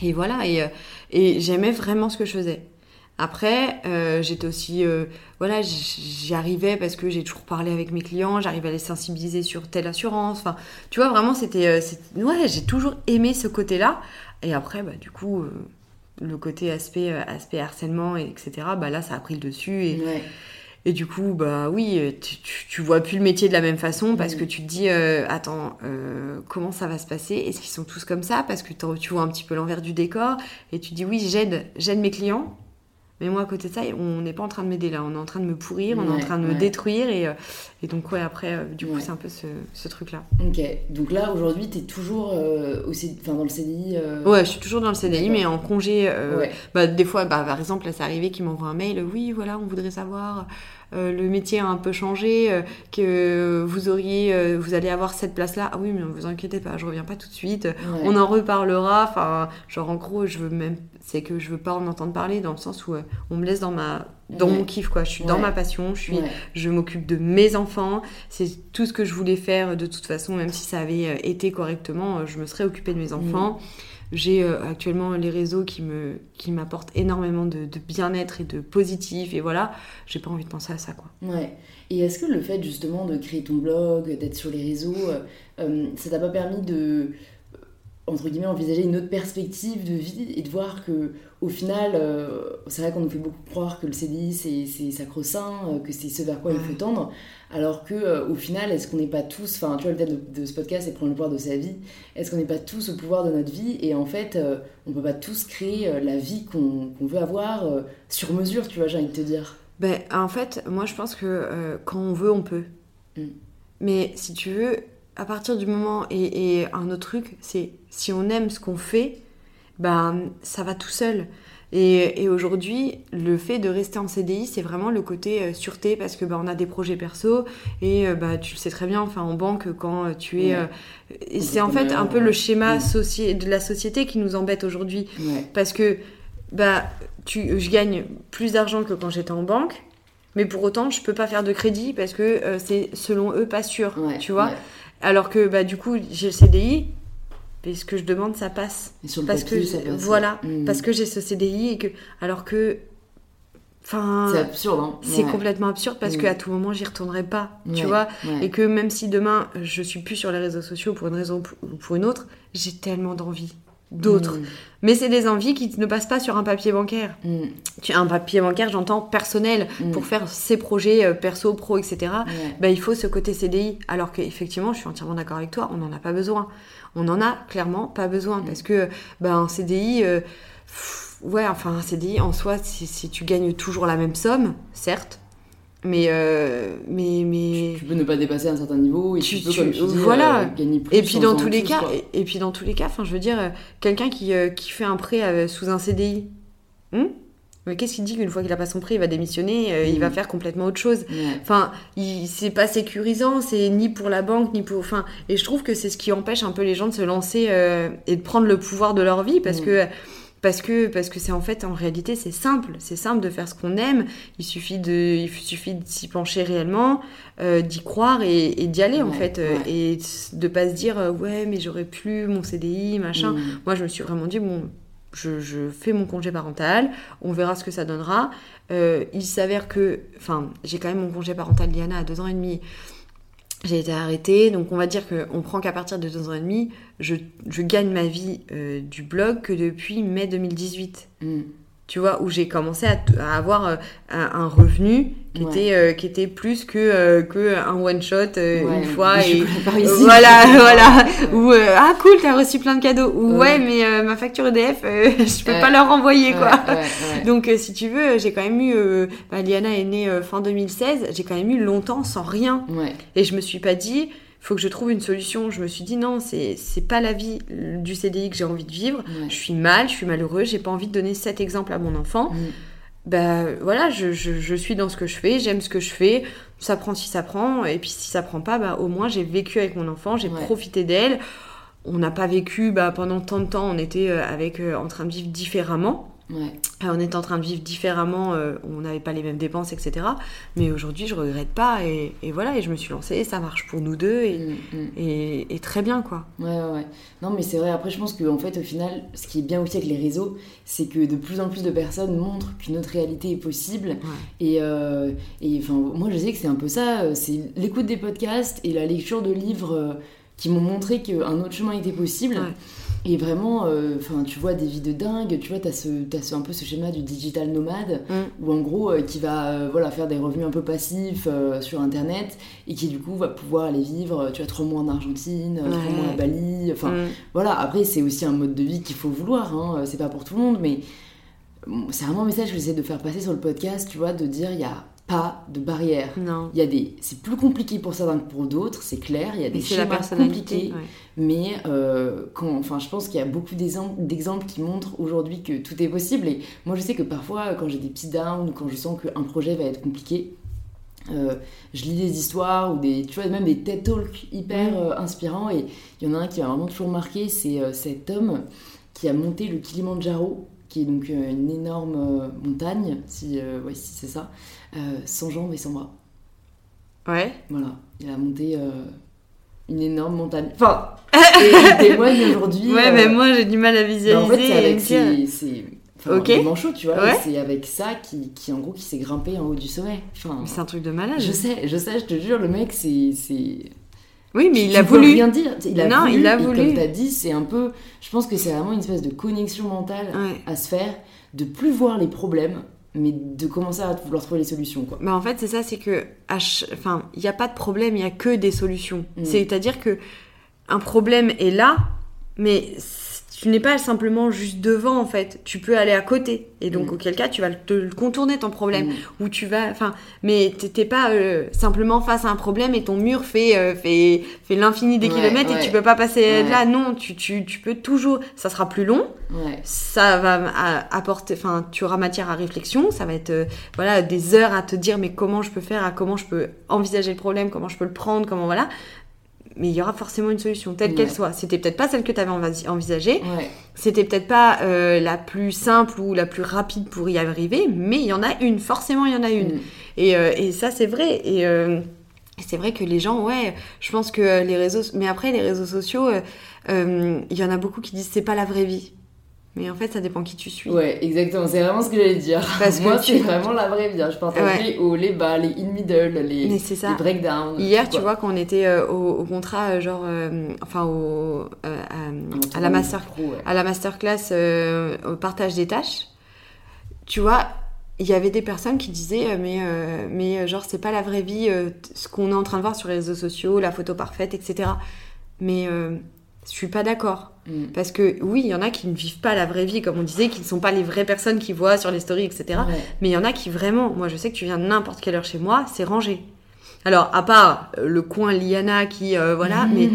et voilà, et, et j'aimais vraiment ce que je faisais. Après, euh, j'étais aussi, euh, voilà, j'y arrivais parce que j'ai toujours parlé avec mes clients, j'arrivais à les sensibiliser sur telle assurance. Enfin, tu vois, vraiment, c'était, euh, ouais, j'ai toujours aimé ce côté-là. Et après, bah, du coup, le côté aspect, aspect harcèlement, etc. Bah là, ça a pris le dessus et. Et du coup, bah oui, tu, tu, vois plus le métier de la même façon parce que tu te dis, attends, comment ça va se passer? Est-ce qu'ils sont tous comme ça? Parce que tu vois un petit peu l'envers du décor et tu dis, oui, j'aide, j'aide mes clients, mais moi, à côté de ça, on n'est pas en train de m'aider là. On est en train de me pourrir, on est en train de me détruire. Et, euh, et, donc, ouais, après, euh, du coup, c'est un peu ce, ce truc-là. Ok. Donc là, aujourd'hui, tu es toujours euh, aussi, dans le CDI Ouais, je suis toujours dans le CDI, mais en congé. Bah, des fois, bah, par exemple, là, c'est arrivé qu'ils m'envoient un mail. Oui, voilà, on voudrait savoir. Le métier a un peu changé, que vous auriez, vous allez avoir cette place-là. Ah oui, mais ne vous inquiétez pas, je reviens pas tout de suite. On en reparlera. Enfin, genre en gros, je veux même c'est que je veux pas en entendre parler dans le sens où euh, on me laisse dans ma dans mon kiff quoi. Je suis dans ma passion je suis je m'occupe de mes enfants. C'est tout ce que je voulais faire de toute façon même si ça avait euh, été correctement euh, je me serais occupée de mes enfants j'ai actuellement les réseaux qui m'apportent énormément de, bien-être et de positif et voilà j'ai pas envie de penser à ça quoi. Ouais. Et est-ce que le fait justement de créer ton blog d'être sur les réseaux ça t'a pas permis de entre guillemets, envisager une autre perspective de vie et de voir que au final, euh, c'est vrai qu'on nous fait beaucoup croire que le CDI c'est sacro-saint, euh, que c'est ce vers quoi il faut tendre, alors que euh, au final, est-ce qu'on n'est pas tous, enfin tu vois le thème de, ce podcast c'est prendre le pouvoir de sa vie, est-ce qu'on n'est pas tous au pouvoir de notre vie et en fait on peut pas tous créer la vie qu'on veut avoir sur mesure, tu vois, j'ai envie de te dire? Ben en fait, moi je pense que quand on veut, on peut. Mm. Mais si tu veux, à partir du moment et, un autre truc, c'est si on aime ce qu'on fait, ben ça va tout seul. Et, aujourd'hui, le fait de rester en CDI, c'est vraiment le côté euh, sûreté parce que ben, on a des projets perso et euh, bah, tu le sais très bien, enfin en banque quand euh, tu es, c'est en fait un peu le schéma de la société qui nous embête aujourd'hui. Parce que bah tu, je gagne plus d'argent que quand j'étais en banque, mais pour autant je peux pas faire de crédit parce que c'est selon eux pas sûr, tu vois. Alors que bah, du coup, j'ai le CDI, et ce que je demande, ça passe. parce que voilà, mmh. parce que j'ai ce CDI et que alors que Enfin, c'est absurde. Hein c'est complètement absurde parce qu'à mmh. tout moment j'y retournerai pas, tu vois. Et que même si demain je suis plus sur les réseaux sociaux pour une raison ou pour une autre, j'ai tellement d'envie d'autres. Mm. Mais c'est des envies qui ne passent pas sur un papier bancaire. Mm. Tu un papier bancaire, j'entends personnel, mm. pour faire ses projets euh, perso, pro, etc. Bah, il faut ce côté CDI. Alors qu'effectivement, je suis entièrement d'accord avec toi, on n'en a pas besoin. On n'en a clairement pas besoin parce que bah, un CDI, euh, ouais, enfin, un CDI en soi, si, si tu gagnes toujours la même somme, certes, mais, euh, mais, mais Tu peux ne pas dépasser un certain niveau et tu, Tu- peux, tu- comme tu dis, voilà. euh, gagner plus. et puis dans tous les cas, et, et puis dans tous les cas, enfin, je veux dire, euh, quelqu'un qui, euh, qui fait un prêt euh, sous un CDI, hmm mais qu'est-ce qu'il dit qu'une fois qu'il a pas son prêt, il va démissionner, euh, il va faire complètement autre chose. Ouais. Enfin, c'est pas sécurisant, c'est ni pour la banque, ni pour. Enfin, et je trouve que c'est ce qui empêche un peu les gens de se lancer euh, et de prendre le pouvoir de leur vie parce Mm. que. Parce que parce que c'est en fait en réalité c'est simple c'est simple de faire ce qu'on aime il suffit de il suffit de s'y pencher réellement euh, d'y croire et, et d'y aller en fait euh, ouais. et de pas se dire euh, ouais mais j'aurais plus mon CDI machin Mm. moi, je me suis vraiment dit, bon, je, je fais mon congé parental, on verra ce que ça donnera. Euh, il s'avère que, enfin, j'ai quand même mon congé parental Diana à deux ans et demi. J'ai été arrêtée, donc on va dire qu'on prend qu'à partir de deux ans et demi, je, je gagne ma vie euh, du blog que depuis mai 2018. Mm. Tu vois, où j'ai commencé à, avoir euh, un, revenu qui, Ouais. était, euh, qui était plus que, euh, que un one-shot euh, Ouais, une fois. Et, (laughs) voilà, voilà. Ou ah cool, t'as reçu plein de cadeaux. Ou Ouais. ouais, mais ma facture EDF, (laughs) je peux pas leur renvoyer quoi. (laughs) Donc si tu veux, j'ai quand même eu. bah, Liana est née fin 2016. J'ai quand même eu longtemps sans rien. Et je me suis pas dit, faut que je trouve une solution. Je me suis dit non, c'est c'est pas la vie du CDI que j'ai envie de vivre. Ouais. Je suis mal, je suis malheureux, j'ai pas envie de donner cet exemple à mon enfant. Mm. Ben voilà, je, je, je suis dans ce que je fais, j'aime ce que je fais, ça prend si ça prend, et puis si ça prend pas, bah, au moins j'ai vécu avec mon enfant, j'ai Ouais. profité d'elle. On n'a pas vécu bah, pendant tant de temps, on était euh, avec, euh, en train de vivre différemment. Ouais. Euh, on était en train de vivre différemment, euh, on n'avait pas les mêmes dépenses, etc. Mais aujourd'hui, je regrette pas, et, et voilà, et je me suis lancée, ça marche pour nous deux, et, Mm, mm. et, et très bien, quoi. Ouais, ouais, ouais. Non, mais c'est vrai, après, je pense qu'en fait, au final, ce qui est bien aussi avec les réseaux, c'est que de plus en plus de personnes montrent qu'une autre réalité est possible. Et, euh, et enfin, moi, je sais que c'est un peu ça, c'est l'écoute des podcasts et la lecture de livres qui m'ont montré qu'un autre chemin était possible. Ouais. Et vraiment, euh, tu vois des vies de dingue, tu vois, t'as ce, t'as ce, un peu ce schéma du digital nomade, Mm. où en gros, euh, qui va euh, voilà, faire des revenus un peu passifs sur Internet, et qui du coup va pouvoir aller vivre, tu vois, trois mois en Argentine, trois Ouais. mois à Bali, enfin, Mm. voilà, après, c'est aussi un mode de vie qu'il faut vouloir, hein, c'est pas pour tout le monde, mais c'est vraiment un message que j'essaie de faire passer sur le podcast, tu vois, de dire il n'y a pas de barrière. Non. Il y a des, c'est plus compliqué pour certains que pour d'autres, c'est clair. Il y a des schémas compliqués, ouais. mais euh, quand, enfin, je pense qu'il y a beaucoup d'exemples qui montrent aujourd'hui que tout est possible. Et moi, je sais que parfois, quand j'ai des petits downs ou quand je sens qu'un projet va être compliqué, euh, je lis des histoires ou des, tu vois, même des TED Talks hyper euh, inspirants. Et il y en a un qui m'a vraiment toujours marqué, c'est cet homme qui a monté le Kilimanjaro, qui est donc une énorme montagne, si, euh, ouais, si c'est ça, sans jambes et sans bras. Ouais. Voilà, il a monté euh, une énorme montagne. Enfin, (laughs) et il témoigne aujourd'hui. Ouais, euh, mais moi j'ai du mal à visualiser. bah, en fait, c'est et avec me dire- ses, ses- enfin, Ok. des manchots, tu vois. Ouais. et C'est avec ça qui, qui, en gros, qui s'est grimpé en haut du sommet. Enfin, c'est un truc de malade. je sais, je sais, je te jure, le mec, c'est. Oui, mais tu- il a voulu. rien dire. Il a Non, voulu, il a et voulu. comme t'as dit, c'est un peu. Je pense que c'est vraiment une espèce de connexion mentale Ouais. à se faire, de plus voir les problèmes, mais de commencer à vouloir trouver les solutions, quoi. Mais en fait, c'est ça, c'est que, à enfin, il n'y a pas de problème, il y a que des solutions. Mm. C'est-à-dire que un problème est là, mais tu n'es pas simplement juste devant, en fait. Tu peux aller à côté. Et donc, Mm. auquel cas, tu vas te le contourner ton problème. Mm. Ou tu vas, enfin, mais t'es- pas euh, simplement face à un problème et ton mur fait, euh, fait, fait l'infini des Ouais, kilomètres et tu peux pas passer Ouais. là. Non, tu, tu, tu peux toujours. Ça sera plus long, ça va apporter, enfin, tu auras matière à réflexion, ça va être, euh, voilà, des heures à te dire, mais comment je peux faire, à comment je peux envisager le problème, comment je peux le prendre, comment voilà. Mais il y aura forcément une solution, telle Ouais. qu'elle soit. C'était peut-être pas celle que tu avais envisagée, Ouais. c'était peut-être pas euh, la plus simple ou la plus rapide pour y arriver, mais il y en a une, forcément il y en a une. Mm. Et, euh, et ça, c'est vrai. Et euh, et c'est vrai que les gens, ouais, je pense que les réseaux. Mais après, les réseaux sociaux, il y en a beaucoup qui disent c'est pas la vraie vie. Mais en fait, ça dépend qui tu suis. Ouais, exactement, c'est vraiment ce que j'allais dire. Parce (laughs) que Moi, tu- c'est vraiment la vraie vie. hein. Je partage Ouais. les hauts, les bas, les in-middle, les, Mais c'est ça. les breakdowns. Hier, tu vois, quand on était euh, au, au contrat, euh, genre, euh, enfin, au, euh, à, à la master, Pro, ouais. à la masterclass au partage des tâches, tu vois, il y avait des personnes qui disaient, mais, euh, mais genre, c'est pas la vraie vie, euh, ce qu'on est en train de voir sur les réseaux sociaux, la photo parfaite, etc. Mais euh, Je suis pas d'accord. Mm. Parce que oui, il y en a qui ne vivent pas la vraie vie, comme on disait, qui ne sont pas les vraies personnes qui voient sur les stories, etc. Mais il y en a qui vraiment, moi je sais que tu viens n'importe quelle heure chez moi, c'est rangé. Alors, à part euh, le coin Liana qui, euh, voilà, mais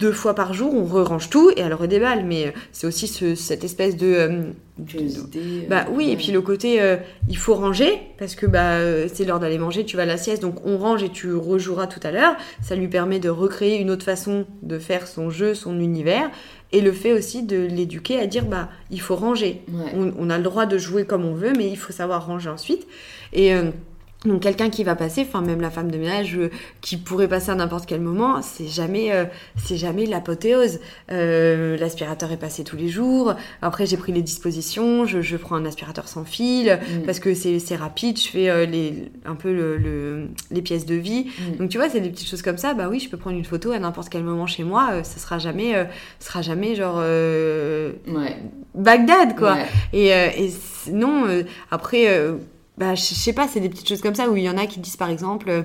deux fois par jour, on re-range tout et elle redéballe. Mais euh, c'est aussi cette espèce de. Euh, bah oui, et puis le côté euh, il faut ranger parce que bah, c'est l'heure d'aller manger, tu vas à la sieste, donc on range et tu rejoueras tout à l'heure. Ça lui permet de recréer une autre façon de faire son jeu, son univers. Et le fait aussi de l'éduquer à dire bah il faut ranger. On, on, a le droit de jouer comme on veut, mais il faut savoir ranger ensuite. Et donc quelqu'un qui va passer, enfin même la femme de ménage euh, qui pourrait passer à n'importe quel moment, c'est jamais, euh, c'est jamais l'apothéose. Euh, l'aspirateur est passé tous les jours. Après j'ai pris les dispositions, je, je, prends un aspirateur sans fil mm. parce que c'est, rapide. Je fais les, un peu le, les pièces de vie. Mm. Donc tu vois c'est des petites choses comme ça. Bah oui je peux prendre une photo à n'importe quel moment chez moi. ça sera jamais, sera jamais genre ouais. Bagdad quoi. Et, et non après bah, je sais pas, c'est des petites choses comme ça où il y en a qui disent par exemple, euh,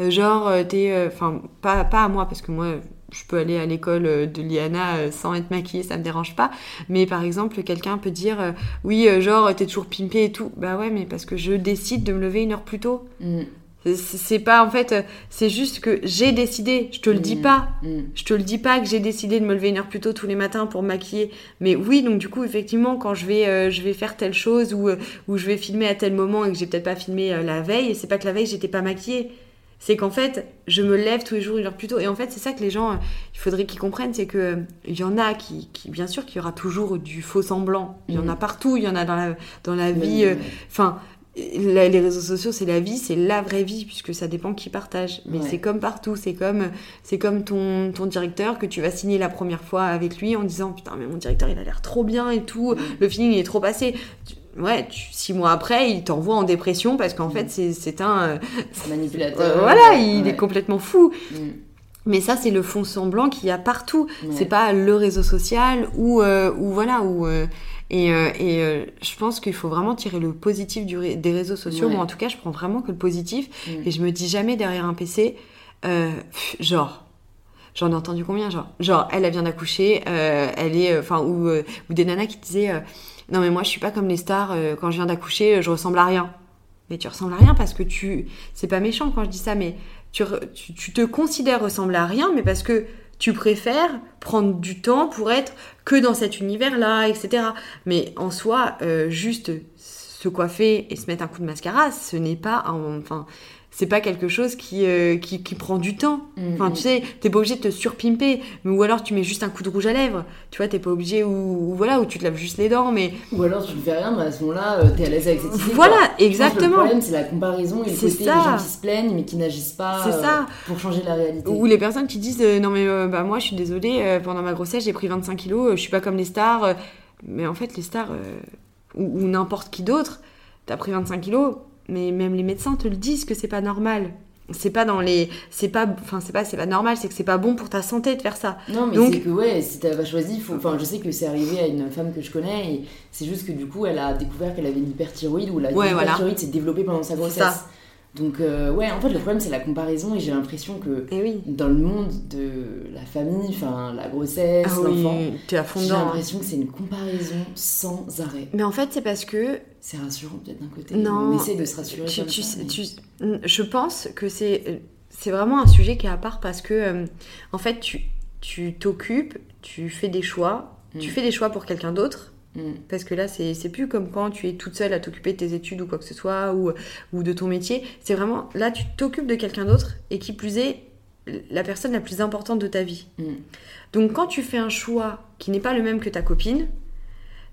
euh, genre, euh, t'es. Enfin, pas, à moi, parce que moi, je peux aller à l'école de Liana sans être maquillée, ça me dérange pas. Mais par exemple, quelqu'un peut dire, oui, genre, t'es toujours pimpée et tout. Bah ouais, mais parce que je décide de me lever une heure plus tôt. Mm. C'est pas en fait, c'est juste que j'ai décidé. Je te le dis mm. pas. Mm. Je te le dis pas que j'ai décidé de me lever une heure plus tôt tous les matins pour maquiller. Mais oui, donc du coup, effectivement, quand je vais, euh, je vais faire telle chose ou, euh, ou je vais filmer à tel moment et que j'ai peut-être pas filmé euh, la veille, c'est pas que la veille j'étais pas maquillée. C'est qu'en fait, je me lève tous les jours une heure plus tôt. Et en fait, c'est ça que les gens, il faudrait qu'ils comprennent, c'est que il y en a qui, qui bien sûr, qu'il y aura toujours du faux semblant. Il y en mm. a partout. Il y en a dans la, dans la vie. Enfin les réseaux sociaux, c'est la vie, c'est la vraie vie, puisque ça dépend qui partage. Mais c'est comme partout, c'est comme, c'est comme ton, ton directeur que tu vas signer la première fois avec lui en disant putain, mais mon directeur il a l'air trop bien et tout, mm. le feeling il est trop passé. Ouais, six mois après, il t'envoie en dépression parce qu'en mm. fait, c'est un. Euh, manipulateur. voilà, il est complètement fou. Mm. Mais ça, c'est le fond semblant qu'il y a partout. C'est pas le réseau social ou, euh, ou voilà, ou. Euh, et, euh, et euh, je pense qu'il faut vraiment tirer le positif du, des réseaux sociaux. Moi, en tout cas, je prends vraiment que le positif. Mm. Et je me dis jamais derrière un PC, euh, genre, j'en ai entendu combien genre genre elle elle vient d'accoucher euh, elle est enfin ou, ou des nanas qui disaient non mais moi je suis pas comme les stars quand je viens d'accoucher je ressemble à rien mais tu ressembles à rien parce que tu c'est pas méchant quand je dis ça mais tu, tu, tu te considères ressembler à rien mais parce que tu préfères prendre du temps pour être que dans cet univers-là, etc. Mais en soi, euh, juste se coiffer et se mettre un coup de mascara, ce n'est pas, enfin, c'est pas quelque chose qui, euh, qui, qui, prend du temps. Mm, enfin, tu sais, t'es pas obligé de te surpimper, ou alors tu mets juste un coup de rouge à lèvres. Tu vois, t'es pas obligé, ou, voilà, ou tu te laves juste les dents, mais. Ou alors tu ne fais rien, mais à ce moment-là, euh, t'es à l'aise avec cette idée. Voilà, exactement. le problème, c'est la comparaison et le côté ça. des gens qui se plaignent, mais qui n'agissent pas ça. Euh, pour changer la réalité. Ou les personnes qui disent, non, mais bah, moi, je suis désolée, pendant ma grossesse, j'ai pris 25 kilos, je suis pas comme les stars. mais en fait, les stars, ou, ou n'importe qui d'autre, t'as pris 25 kilos, mais même les médecins te le disent que c'est pas normal. C'est pas dans les c'est pas enfin c'est pas c'est pas normal c'est que c'est pas bon pour ta santé de faire ça. Non mais c'est que ouais si t'as pas choisi faut enfin je sais que c'est arrivé à une femme que je connais et c'est juste que du coup elle a découvert qu'elle avait une hyperthyroïde ou la hyperthyroïde s'est développée pendant sa grossesse donc euh, ouais, en fait le problème c'est la comparaison et j'ai l'impression que eh dans le monde de la famille, enfin la grossesse, ah l'enfant, j'ai l'impression que c'est une comparaison sans arrêt. Mais en fait c'est parce que c'est rassurant peut-être d'un côté. Non, on essaie de se rassurer. Tu, je pense que c'est c'est vraiment un sujet qui est à part parce que euh, en fait tu tu t'occupes, tu fais des choix, tu mm. fais des choix pour quelqu'un d'autre Mm. Parce que là, c'est plus comme quand tu es toute seule à t'occuper de tes études ou quoi que ce soit, ou, ou de ton métier. C'est vraiment, là, tu t'occupes de quelqu'un d'autre, et qui plus est, la personne la plus importante de ta vie. Mm. Donc quand tu fais un choix qui n'est pas le même que ta copine,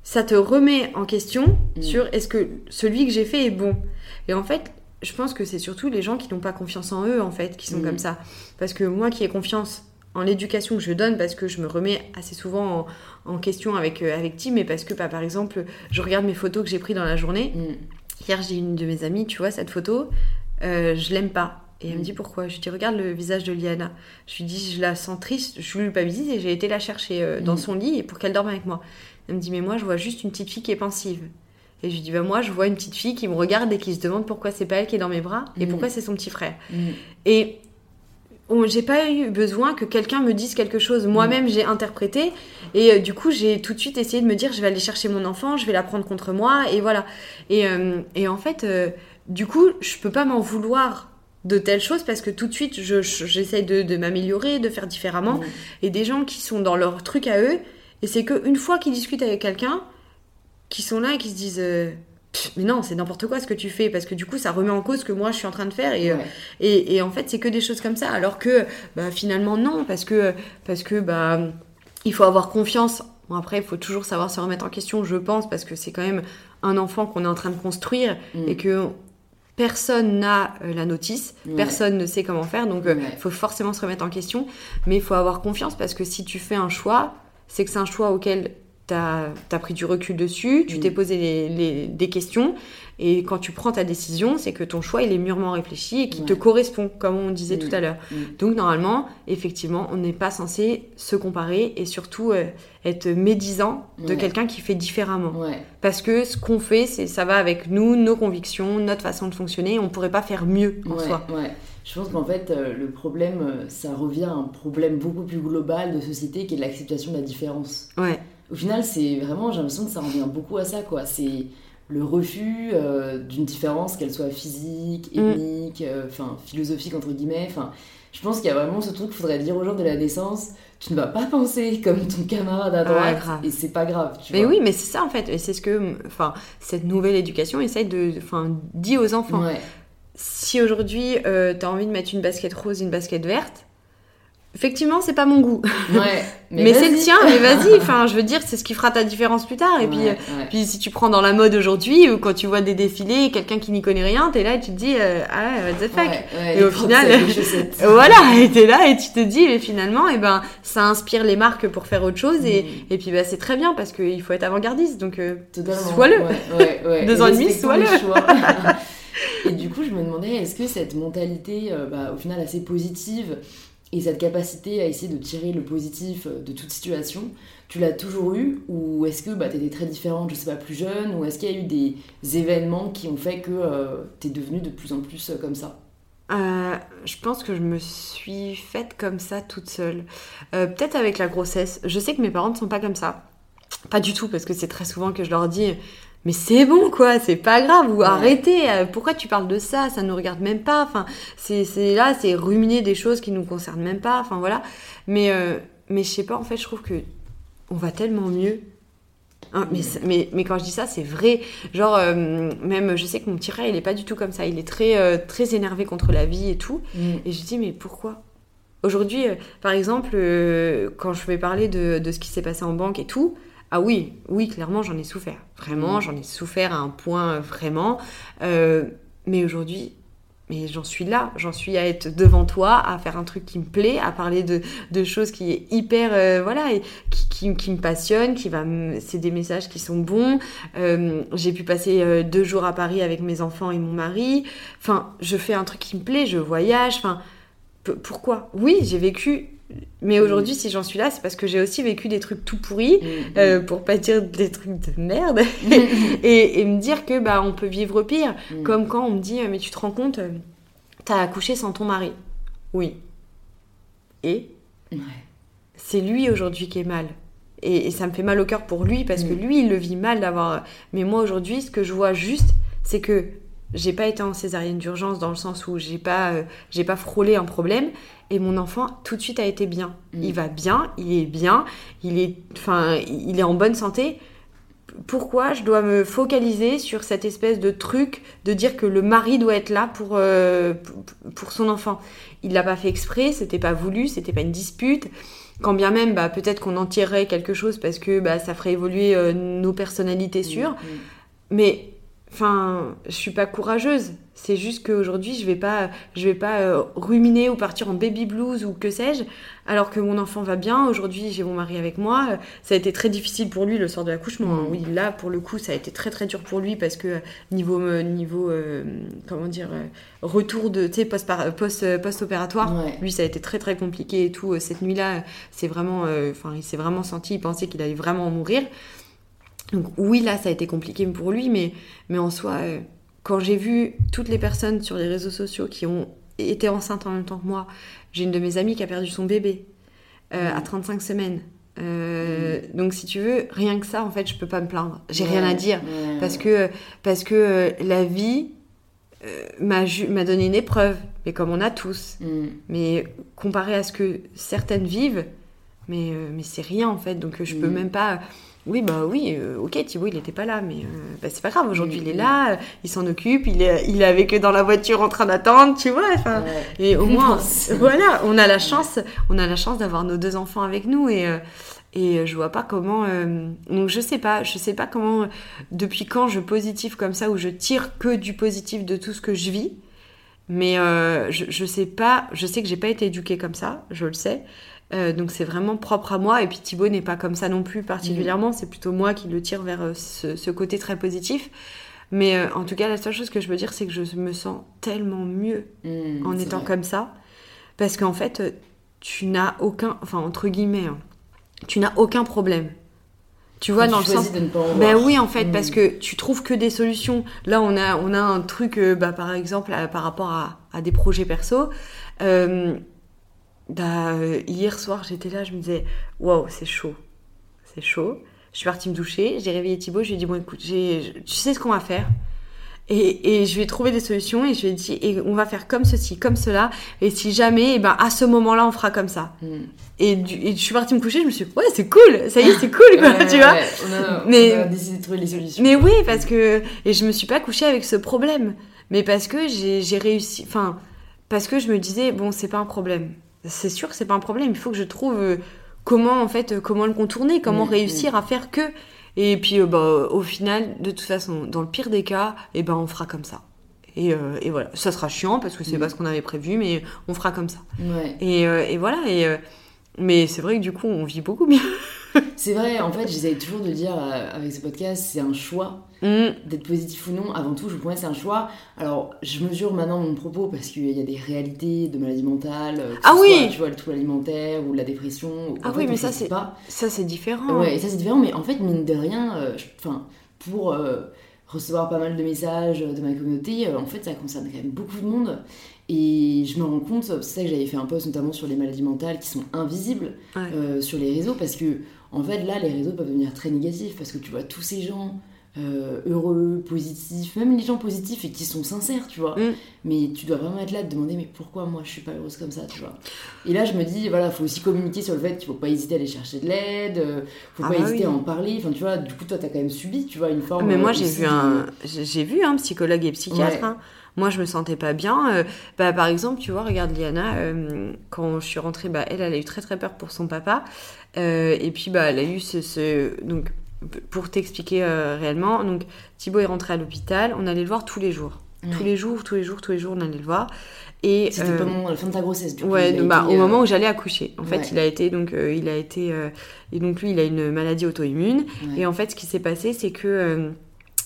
ça te remet en question mm. sur est-ce que celui que j'ai fait est bon. Et en fait, je pense que c'est surtout les gens qui n'ont pas confiance en eux, en fait, qui sont comme ça. Parce que moi qui ai confiance en l'éducation que je donne parce que je me remets assez souvent en, question avec, euh, avec Tim et parce que bah, par exemple je regarde mes photos que j'ai prises dans la journée. Mm. Hier j'ai une de mes amies, tu vois cette photo, euh, je l'aime pas. Et elle me mm. dit pourquoi? Je lui dis regarde le visage de Liana. Je lui dis je la sens triste, je lui pas visite et j'ai été la chercher euh, dans mm. son lit pour qu'elle dorme avec moi. Elle me dit mais moi je vois juste une petite fille qui est pensive. Et je lui dis bah moi je vois une petite fille qui me regarde et qui se demande pourquoi c'est pas elle qui est dans mes bras et pourquoi c'est son petit frère. Et j'ai pas eu besoin que quelqu'un me dise quelque chose. Moi-même, j'ai interprété. Et euh, du coup, j'ai tout de suite essayé de me dire, je vais aller chercher mon enfant, je vais la prendre contre moi. Et voilà. Et, euh, et en fait, euh, du coup, je peux pas m'en vouloir de telles choses parce que tout de suite, je- je- j'essaye de, de m'améliorer, de faire différemment. Mm. Et des gens qui sont dans leur truc à eux. Et c'est qu'une fois qu'ils discutent avec quelqu'un, qui sont là et qui se disent... euh, mais non, c'est n'importe quoi ce que tu fais, parce que du coup, ça remet en cause ce que moi je suis en train de faire. Et, euh, Ouais. et, et en fait, c'est que des choses comme ça. Alors que bah, finalement, non, parce que, parce que bah, il faut avoir confiance. Bon, après, il faut toujours savoir se remettre en question, je pense, parce que c'est quand même un enfant qu'on est en train de construire Mm. et que personne n'a euh, la notice, Ouais. personne ne sait comment faire. Donc, il Ouais. faut forcément se remettre en question. Mais il faut avoir confiance parce que si tu fais un choix, c'est que c'est un choix auquel tu as, pris du recul dessus, tu Mm. t'es posé les- les- des questions. Et quand tu prends ta décision, c'est que ton choix, il est mûrement réfléchi et qui Ouais. te correspond, comme on disait Mm. tout à l'heure. Mm. Donc normalement, effectivement, on n'est pas censé se comparer et surtout euh, être médisant de Ouais. quelqu'un qui fait différemment. Ouais. Parce que ce qu'on fait, c'est ça va avec nous, nos convictions, notre façon de fonctionner. On pourrait pas faire mieux en soi. Je pense qu'en fait, euh, le problème, euh, ça revient à un problème beaucoup plus global de société qui est l'acceptation de la différence. Ouais, Au final, c'est vraiment, j'ai l'impression que ça revient beaucoup à ça, quoi. C'est le refus euh, d'une différence, qu'elle soit physique, Mm. ethnique, euh, philosophique entre guillemets. Enfin, je pense qu'il y a vraiment ce truc qu'il faudrait dire aux gens de la naissance. Tu ne vas pas penser (laughs) comme ton camarade à Ouais, droite, grave. et c'est pas grave. Tu mais vois. oui, mais c'est ça en fait. Et c'est ce que, enfin, cette nouvelle éducation essaye de, enfin, dit aux enfants. Ouais. Si aujourd'hui euh, t'as envie de mettre une basket rose, une basket verte, effectivement, c'est pas mon goût. Ouais. (laughs) Mais, c'est le tien, mais (laughs) vas-y. Enfin, je veux dire, c'est ce qui fera ta différence plus tard. Et puis, Ouais, euh, ouais. Puis si tu prends dans la mode aujourd'hui, ou quand tu vois des défilés, quelqu'un qui n'y connaît rien, t'es là et tu te dis, euh, ah ouais, what the fuck. Et les au final-. (laughs) Voilà, et t'es là et tu te dis, mais finalement, et ben, ça inspire les marques pour faire autre chose. Et, Mm. et puis, bah, c'est très bien parce qu'il faut être avant-gardiste. Donc, euh. Sois-le. Ouais, ouais, ouais. Deux ans et demi, sois-le. et du coup, je me demandais, est-ce que cette mentalité, euh, bah, au final, assez positive, et cette capacité à essayer de tirer le positif euh, de toute situation, tu l'as toujours eu Ou est-ce que bah, tu étais très différente, je sais pas, plus jeune Ou est-ce qu'il y a eu des événements qui ont fait que tu es devenue de plus en plus euh, comme ça? Euh, je pense que je me suis faite comme ça toute seule. Euh, Peut-être avec la grossesse. Je sais que mes parents ne sont pas comme ça. Pas du tout, parce que c'est très souvent que je leur dis mais c'est bon quoi, c'est pas grave ou Ouais. arrêtez, euh, pourquoi tu parles de ça, ça nous regarde même pas. Enfin, c'est là, c'est ruminer des choses qui nous concernent même pas. Enfin voilà. Mais euh, mais je sais pas, en fait, je trouve que on va tellement mieux. Hein, mais, mais, mais quand je dis ça, c'est vrai. Genre, euh, même, je sais que mon petit frère, il est pas du tout comme ça. Il est très, euh, très énervé contre la vie et tout. Et je dis, mais pourquoi? Aujourd'hui, par exemple, quand je vais parler de, de ce qui s'est passé en banque et tout, ah oui, oui, clairement, j'en ai souffert. Vraiment, Mm. j'en ai souffert à un point, euh, vraiment. Euh, mais aujourd'hui, mais j'en suis là, j'en suis à être devant toi, à faire un truc qui me plaît, à parler de, de choses qui est hyper, euh, voilà, et qui, qui, qui me passionne, qui va, c'est des messages qui sont bons. Euh, j'ai pu passer deux jours à Paris avec mes enfants et mon mari. Enfin, je fais un truc qui me plaît, je voyage. Enfin, pourquoi? Oui, j'ai vécu. Mais aujourd'hui, si j'en suis là, c'est parce que j'ai aussi vécu des trucs tout pourris, Mm. euh, pour pas dire des trucs de merde, (laughs) et, et me dire que bah on peut vivre pire. Mm. Comme quand on me dit, mais tu te rends compte, euh, t'as accouché sans ton mari. Oui. Et Ouais. c'est lui aujourd'hui qui est mal. Et, et ça me fait mal au cœur pour lui parce que Mm. lui, il le vit mal d'avoir. Mais moi aujourd'hui, ce que je vois juste, c'est que j'ai pas été en césarienne d'urgence dans le sens où j'ai pas, euh, j'ai pas frôlé un problème et mon enfant tout de suite a été bien. Mm. Il va bien, il est bien, il est, enfin, il est en bonne santé. Pourquoi je dois me focaliser sur cette espèce de truc de dire que le mari doit être là pour, euh, pour- son enfant? Il l'a pas fait exprès, c'était pas voulu, c'était pas une dispute. Quand bien même, bah, peut-être qu'on en tirerait quelque chose parce que bah, ça ferait évoluer euh, nos personnalités sûres. Mm. Mais enfin, je suis pas courageuse. C'est juste qu'aujourd'hui, je vais pas, je vais pas euh, ruminer ou partir en baby blues ou que sais-je, alors que mon enfant va bien. Aujourd'hui, j'ai mon mari avec moi. Ça a été très difficile pour lui le soir de l'accouchement. hein. Mm. Oui, là, pour le coup, ça a été très très dur pour lui parce que niveau euh, niveau euh, comment dire retour de tu sais post post post opératoire. Ouais. Lui, ça a été très très compliqué et tout. Cette nuit-là, c'est vraiment, enfin, il s'est vraiment senti, il pensait qu'il allait vraiment mourir. Donc oui, là, ça a été compliqué pour lui, mais, mais en soi, euh, quand j'ai vu toutes les personnes sur les réseaux sociaux qui ont été enceinte en même temps que moi. J'ai une de mes amies qui a perdu son bébé euh, à 35 semaines. Euh, Donc si tu veux, rien que ça, en fait, je peux pas me plaindre. J'ai rien à dire Ouais. parce que parce que la vie euh, m'a donné une épreuve, mais comme on a tous. Mm. Mais comparé à ce que certaines vivent, mais mais c'est rien en fait. Donc je peux Mm. même pas. Oui, bah oui, euh, ok, Thibaut, il n'était pas là, mais euh, bah, c'est pas grave, aujourd'hui il est là, il s'en occupe, il est, il est avec eux dans la voiture en train d'attendre, tu vois. enfin, Ouais. et au moins, (laughs) voilà, on a la chance, on a la chance d'avoir nos deux enfants avec nous et euh, et euh, je vois pas comment. donc je sais pas, je sais pas comment. Depuis quand je positive comme ça où je tire que du positif de tout ce que je vis. Mais je, je sais pas, je sais que j'ai pas été éduquée comme ça, je le sais. Euh, donc c'est vraiment propre à moi. Et puis Thibaut n'est pas comme ça non plus particulièrement. C'est plutôt moi qui le tire vers euh, ce, ce côté très positif. Mais euh, en tout cas, la seule chose que je peux dire, c'est que je me sens tellement mieux Mm, en étant vrai. comme ça. Parce qu'en fait, tu n'as aucun, enfin entre guillemets, hein, tu n'as aucun problème. Tu vois, dans le sens. de ne pas en Ben oui, en fait, parce que tu trouves que des solutions. Là, on a, on a un truc, bah, par exemple, à- par rapport à, à des projets perso. Euh, bah, euh, hier soir, j'étais là, je me disais, waouh, c'est chaud. C'est chaud. Je suis partie me doucher, j'ai réveillé Thibaut, je lui ai dit, bon, écoute, j'ai- tu sais ce qu'on va faire? Et, et je vais trouver des solutions et je lui ai dit, et on va faire comme ceci, comme cela. Et si jamais, et ben, à ce moment-là, on fera comme ça. Mm. Et, du- et je suis partie me coucher, je me suis dit, ouais, c'est cool, ça y est, c'est cool, quoi, (laughs) Ouais, tu vois. ouais, on a, Mais- on a décidé de trouver les solutions. Mais oui, parce que. Et je me suis pas couchée avec ce problème. Mais parce que j'ai j'ai réussi. Enfin, parce que je me disais, bon, c'est pas un problème. C'est sûr que c'est pas un problème. Il faut que je trouve euh, comment, en fait, euh, comment le contourner, comment Mm, réussir à faire que. Et puis, euh, bah, au final, de toute façon, dans le pire des cas, eh ben, on fera comme ça. Et, euh, et voilà. Ça sera chiant parce que c'est Mm. pas ce qu'on avait prévu, mais on fera comme ça. Ouais. Et, euh, et voilà. Et, euh, mais c'est vrai que du coup, on vit beaucoup mieux. (laughs) (laughs) C'est vrai, en fait, j'essaie toujours de dire euh, avec ce podcast, c'est un choix. Mm. d'être positif ou non, avant tout, je vous promets, c'est un choix. Alors, je mesure maintenant mon propos parce qu'il y a des réalités de maladie mentale, euh, que Ah ce oui soit, tu vois, le trouble alimentaire ou la dépression. ou- Ah en oui, fait, mais ça, c'est- pas. Ça, c'est différent. Ouais, et ça c'est différent, mais en fait, mine de rien, euh, pour euh, recevoir pas mal de messages de ma communauté, en fait, ça concerne quand même beaucoup de monde. Et je me rends compte, c'est ça que j'avais fait un post notamment sur les maladies mentales qui sont invisibles Ouais. euh, sur les réseaux, parce que en fait, là, les réseaux peuvent devenir très négatifs, parce que tu vois tous ces gens euh, heureux, positifs, même les gens positifs et qui sont sincères, tu vois. Mm. Mais tu dois vraiment être là, te demander, mais pourquoi moi je suis pas heureuse comme ça, tu vois? Et là, je me dis, voilà, faut aussi communiquer sur le fait qu'il faut pas hésiter à aller chercher de l'aide, euh, faut Ah pas bah hésiter oui. à en parler. Enfin, tu vois, du coup, toi, t'as quand même subi, tu vois, une forme. Mais moi, euh, j'ai vu un, j'ai j'ai vu un psychologue et psychiatre. Ouais. hein. Moi, je me sentais pas bien. Euh, bah, par exemple, tu vois, regarde Liana, euh, quand je suis rentrée, bah, elle, elle a eu très très peur pour son papa. Euh, et puis, bah, elle a eu ce, ce- donc, pour t'expliquer réellement, donc Thibaut est rentré à l'hôpital. On allait le voir tous les jours, Ouais. tous les jours, tous les jours, tous les jours, on allait le voir. Et C'était euh, pendant la fin de ta grossesse, du coup. Ouais, donc, bah, été, au euh, moment où j'allais accoucher. En fait, ouais. il a été donc euh, il a été et donc lui il a une maladie auto-immune ouais. et en fait ce qui s'est passé c'est que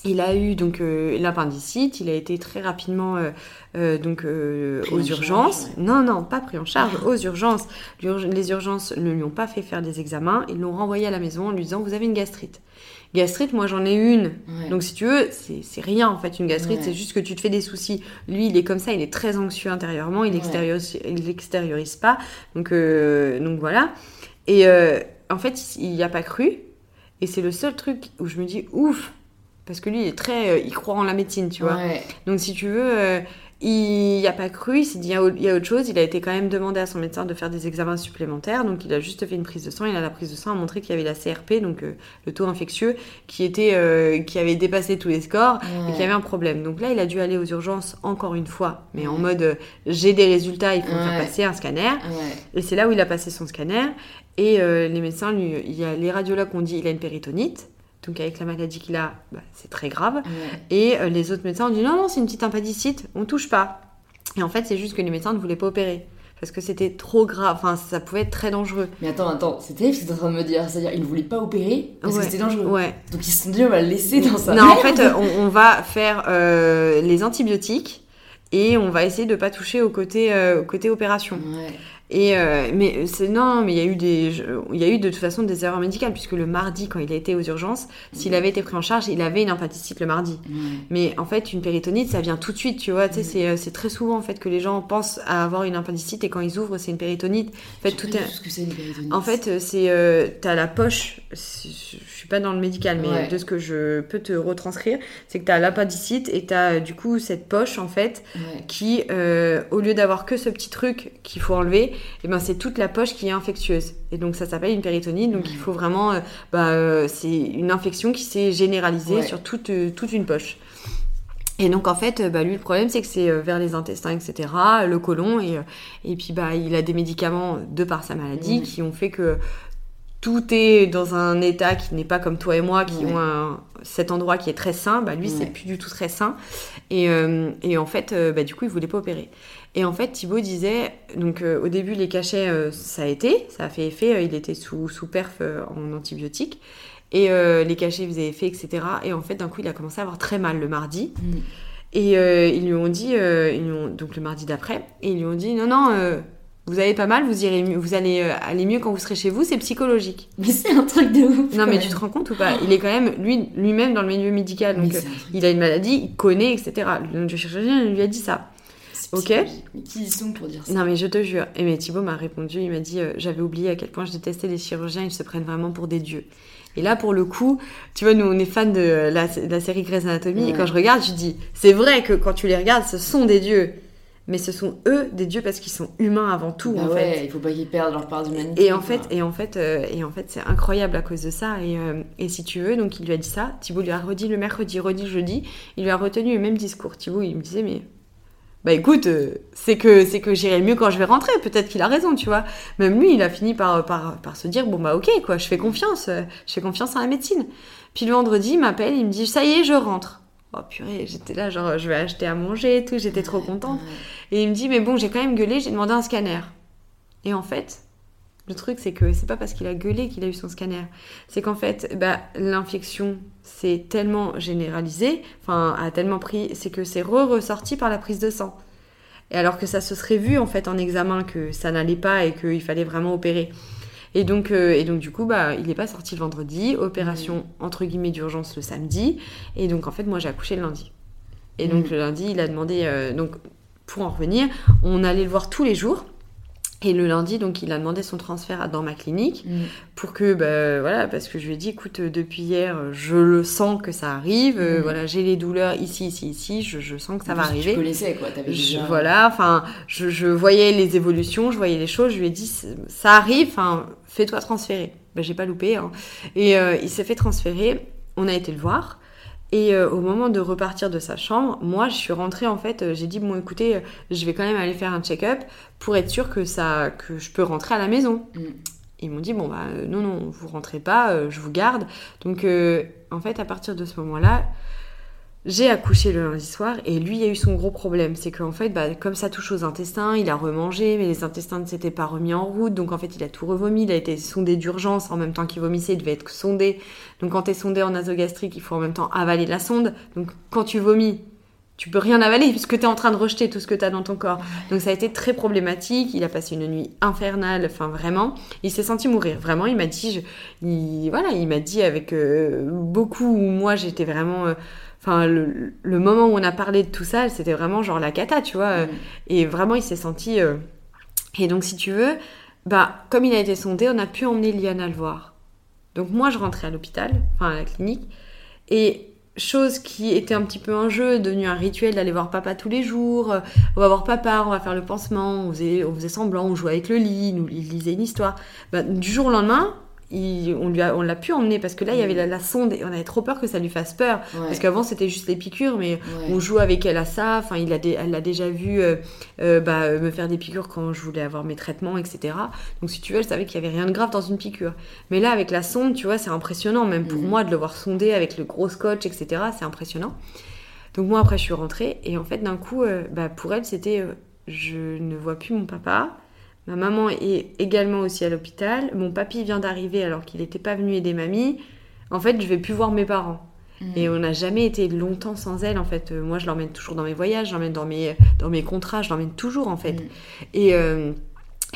il a eu donc euh, l'appendicite, il a été très rapidement euh, euh, donc aux charge, urgences. ouais. Non non, pas pris en charge, aux urgences. Les urgences ne lui ont pas fait faire des examens, ils l'ont renvoyé à la maison en lui disant vous avez une gastrite. Gastrite, moi j'en ai une. Ouais. Donc si tu veux, c'est rien en fait une gastrite, Ouais. c'est juste que tu te fais des soucis. Lui, il est comme ça, il est très anxieux intérieurement, il Ouais. extériorise, il l'extériorise pas. Donc donc voilà. Et en fait, il n'y a pas cru. Et c'est le seul truc où je me dis ouf, parce que lui, il est très, euh, il croit en la médecine, tu vois. Ouais. Donc si tu veux, euh, il n'y a pas cru, il s'est dit il y a il a autre chose. Il a été quand même demandé à son médecin de faire des examens supplémentaires. Donc il a juste fait une prise de sang. Et là, la prise de sang a montré qu'il y avait la CRP, donc euh, le taux infectieux, qui était, euh, qui avait dépassé tous les scores et qu'il y avait un problème. Donc là, il a dû aller aux urgences encore une fois, mais en Ouais. mode euh, j'ai des résultats, il faut me faire Ouais. passer un scanner. Ouais. Et c'est là où il a passé son scanner. Et euh, les médecins, lui, il y a les radiologues ont dit il a une péritonite. Donc avec la maladie qu'il a, bah, c'est très grave. Ouais. Et euh, les autres médecins ont dit non, non, c'est une petite appendicite, on touche pas. Et en fait, c'est juste que les médecins ne voulaient pas opérer. Parce que c'était trop grave, enfin, ça pouvait être très dangereux. Mais attends, attends, c'est terrible ce que t'es en train de me dire. C'est-à-dire, ils ne voulaient pas opérer parce Ouais. que c'était dangereux. Ouais. Donc ils se sont dit, on va le laisser dans sa Non, en (laughs) fait, euh, on, on va faire euh, les antibiotiques et on va essayer de pas toucher au côté, euh, au côté opération. Ouais. Et euh, mais c'est non, mais il y a eu des, il y a eu de toute façon des erreurs médicales puisque le mardi quand il a été aux urgences, s'il avait été pris en charge, il avait une appendicite le mardi. Mais en fait, une péritonite, ça vient tout de suite, tu vois. Tu sais, c'est, euh, c'est très souvent en fait que les gens pensent à avoir une appendicite et quand ils ouvrent, c'est une péritonite. En fait, tout est. Ce que c'est une péritonite. En fait, euh, c'est euh, t'as la poche. Je suis pas dans le médical, mais Ouais. de ce que je peux te retranscrire, c'est que t'as l'appendicite et t'as euh, du coup cette poche en fait Ouais. qui, euh, au lieu d'avoir que ce petit truc qu'il faut enlever, et ben c'est toute la poche qui est infectieuse. Et donc ça s'appelle une péritonite. Donc il faut vraiment, euh, bah, euh, c'est une infection qui s'est généralisée Ouais. sur toute, euh, toute une poche. Et donc en fait, bah, lui le problème c'est que c'est vers les intestins, etc., le côlon, et, et puis bah il a des médicaments de par sa maladie qui ont fait que tout est dans un état qui n'est pas comme toi et moi, qui Ouais. ont un- cet endroit qui est très sain. Bah, lui, Ouais. c'est plus du tout très sain. Et, euh, et en fait, euh, bah, du coup, il voulait pas opérer. Et en fait, Thibaut disait, donc euh, au début, les cachets, euh, ça a été, ça a fait effet, euh, il était sous, sous perf en antibiotiques. Et les cachets faisaient effet, etc. Et en fait, d'un coup, il a commencé à avoir très mal le mardi. Mm. Et ils lui ont dit, ils lui ont- donc le mardi d'après, et ils lui ont dit, non, non, vous avez pas mal, vous, irez vous allez aller mieux quand vous serez chez vous, c'est psychologique. (laughs) Mais c'est un truc de ouf. Non, mais même. tu te rends compte ou pas? Il est quand même, lui, lui-même, dans le milieu médical. Donc, il a une maladie, il connaît, etc. Le chirurgien lui a dit ça. Ok. qui sont pour dire ça Non, mais je te jure. Et mais Thibaut m'a répondu, il m'a dit euh, J'avais oublié à quel point je détestais les chirurgiens, ils se prennent vraiment pour des dieux. Et là, pour le coup, tu vois, nous, on est fans de la, de la série Grey's Anatomy, et quand je regarde, je dis C'est vrai que quand tu les regardes, ce sont des dieux. Mais ce sont eux des dieux parce qu'ils sont humains avant tout, Bah en ouais, fait. il faut pas qu'ils perdent leur part d'humanité. Et en fait, et en fait, euh, et en fait, c'est incroyable à cause de ça. Et, euh, et si tu veux, donc il lui a dit ça. Thibaut lui a redit le mercredi, redit le jeudi. Il lui a retenu le même discours. Thibaut, il me disait, mais bah écoute, euh, c'est que c'est que j'irai mieux quand je vais rentrer. Peut-être qu'il a raison, tu vois. Même lui, il a fini par, par, par se dire, bon bah ok, quoi, je fais confiance, euh, je fais confiance en la médecine. Puis le vendredi, il m'appelle, il me dit, ça y est, je rentre. Oh purée, j'étais là, genre, je vais acheter à manger et tout, j'étais trop contente. Et il me dit, mais bon, j'ai quand même gueulé, j'ai demandé un scanner. Et en fait, le truc, c'est que c'est pas parce qu'il a gueulé qu'il a eu son scanner. C'est qu'en fait, bah, l'infection s'est tellement généralisée, enfin, a tellement pris, c'est que c'est re-ressorti par la prise de sang. Et alors que ça se serait vu, en fait, en examen, que ça n'allait pas et qu'il fallait vraiment opérer. Et donc, euh, et donc du coup, bah, il n'est pas sorti le vendredi, opération entre guillemets d'urgence le samedi. Et donc, en fait, moi, j'ai accouché le lundi. Et donc, Mhm. le lundi, il a demandé, euh, donc, pour en revenir, on allait le voir tous les jours. Et le lundi, donc, il a demandé son transfert dans ma clinique Mm. pour que, bah, voilà, parce que je lui ai dit, écoute, euh, depuis hier, je le sens que ça arrive. euh, Mhm. Voilà, j'ai les douleurs ici, ici, ici. Je, je sens que ça En va plus, arriver. Tu connaissais quoi, t'avais Je- déjà. voilà, enfin, je, je voyais les évolutions, je voyais les choses, je lui ai dit, ça arrive, enfin, fais-toi transférer. Ben, j'ai pas loupé, hein. Et euh, il s'est fait transférer, on a été le voir, et euh, au moment de repartir de sa chambre, moi, je suis rentrée, en fait, euh, j'ai dit, bon, écoutez, euh, je vais quand même aller faire un check-up pour être sûre que, ça, que je peux rentrer à la maison. Mm. Ils m'ont dit, bon, bah, non, non, vous rentrez pas, je vous garde. Donc, en fait, à partir de ce moment-là, j'ai accouché le lundi soir et lui a eu son gros problème. C'est qu'en fait, bah, comme ça touche aux intestins, il a remangé, mais les intestins ne s'étaient pas remis en route. Donc en fait, il a tout revomi. Il a été sondé d'urgence en même temps qu'il vomissait. Il devait être sondé. Donc quand tu es sondé en nasogastrique, il faut en même temps avaler la sonde. Donc quand tu vomis, tu peux rien avaler puisque tu es en train de rejeter tout ce que tu as dans ton corps. Donc ça a été très problématique. Il a passé une nuit infernale. Enfin vraiment, il s'est senti mourir. Vraiment, il m'a dit, je- il, voilà, il m'a dit avec euh, beaucoup moi j'étais vraiment. euh, Enfin, le, le moment où on a parlé de tout ça, c'était vraiment genre la cata, tu vois. euh, Mm. Et vraiment, il s'est senti. euh, Et donc, si tu veux, bah, comme il a été sondé, on a pu emmener Liana le voir. Donc, moi, je rentrais à l'hôpital, enfin à la clinique. Et chose qui était un petit peu un jeu, devenu un rituel d'aller voir papa tous les jours. euh, On va voir papa, on va faire le pansement, on faisait, on faisait semblant, on jouait avec le lit, nous, il lisait une histoire. Bah, du jour au lendemain, il- on lui a- on l'a pu emmener parce que là, il y avait la, la sonde et on avait trop peur que ça lui fasse peur. Ouais. Parce qu'avant, c'était juste les piqûres, mais Ouais. on joue avec elle à ça. Enfin, il a dé- elle l'a déjà vu euh, euh, bah, euh, me faire des piqûres quand je voulais avoir mes traitements, etc. Donc, si tu veux, elle savait qu'il y avait rien de grave dans une piqûre. Mais là, avec la sonde, tu vois, c'est impressionnant. Même pour Mhm. moi, de le voir sonder avec le gros scotch, etc., c'est impressionnant. Donc, moi, après, je suis rentrée. Et en fait, d'un coup, euh, bah, pour elle, c'était je ne vois plus mon papa. Ma maman est également aussi à l'hôpital. Mon papy vient d'arriver alors qu'il n'était pas venu aider mamie. En fait, je vais plus voir mes parents. Mm. Et on n'a jamais été longtemps sans elle, en fait. Euh, moi, je l'emmène toujours dans mes voyages, je l'emmène dans mes, dans mes contrats, je l'emmène toujours, en fait. Mm. Et, euh,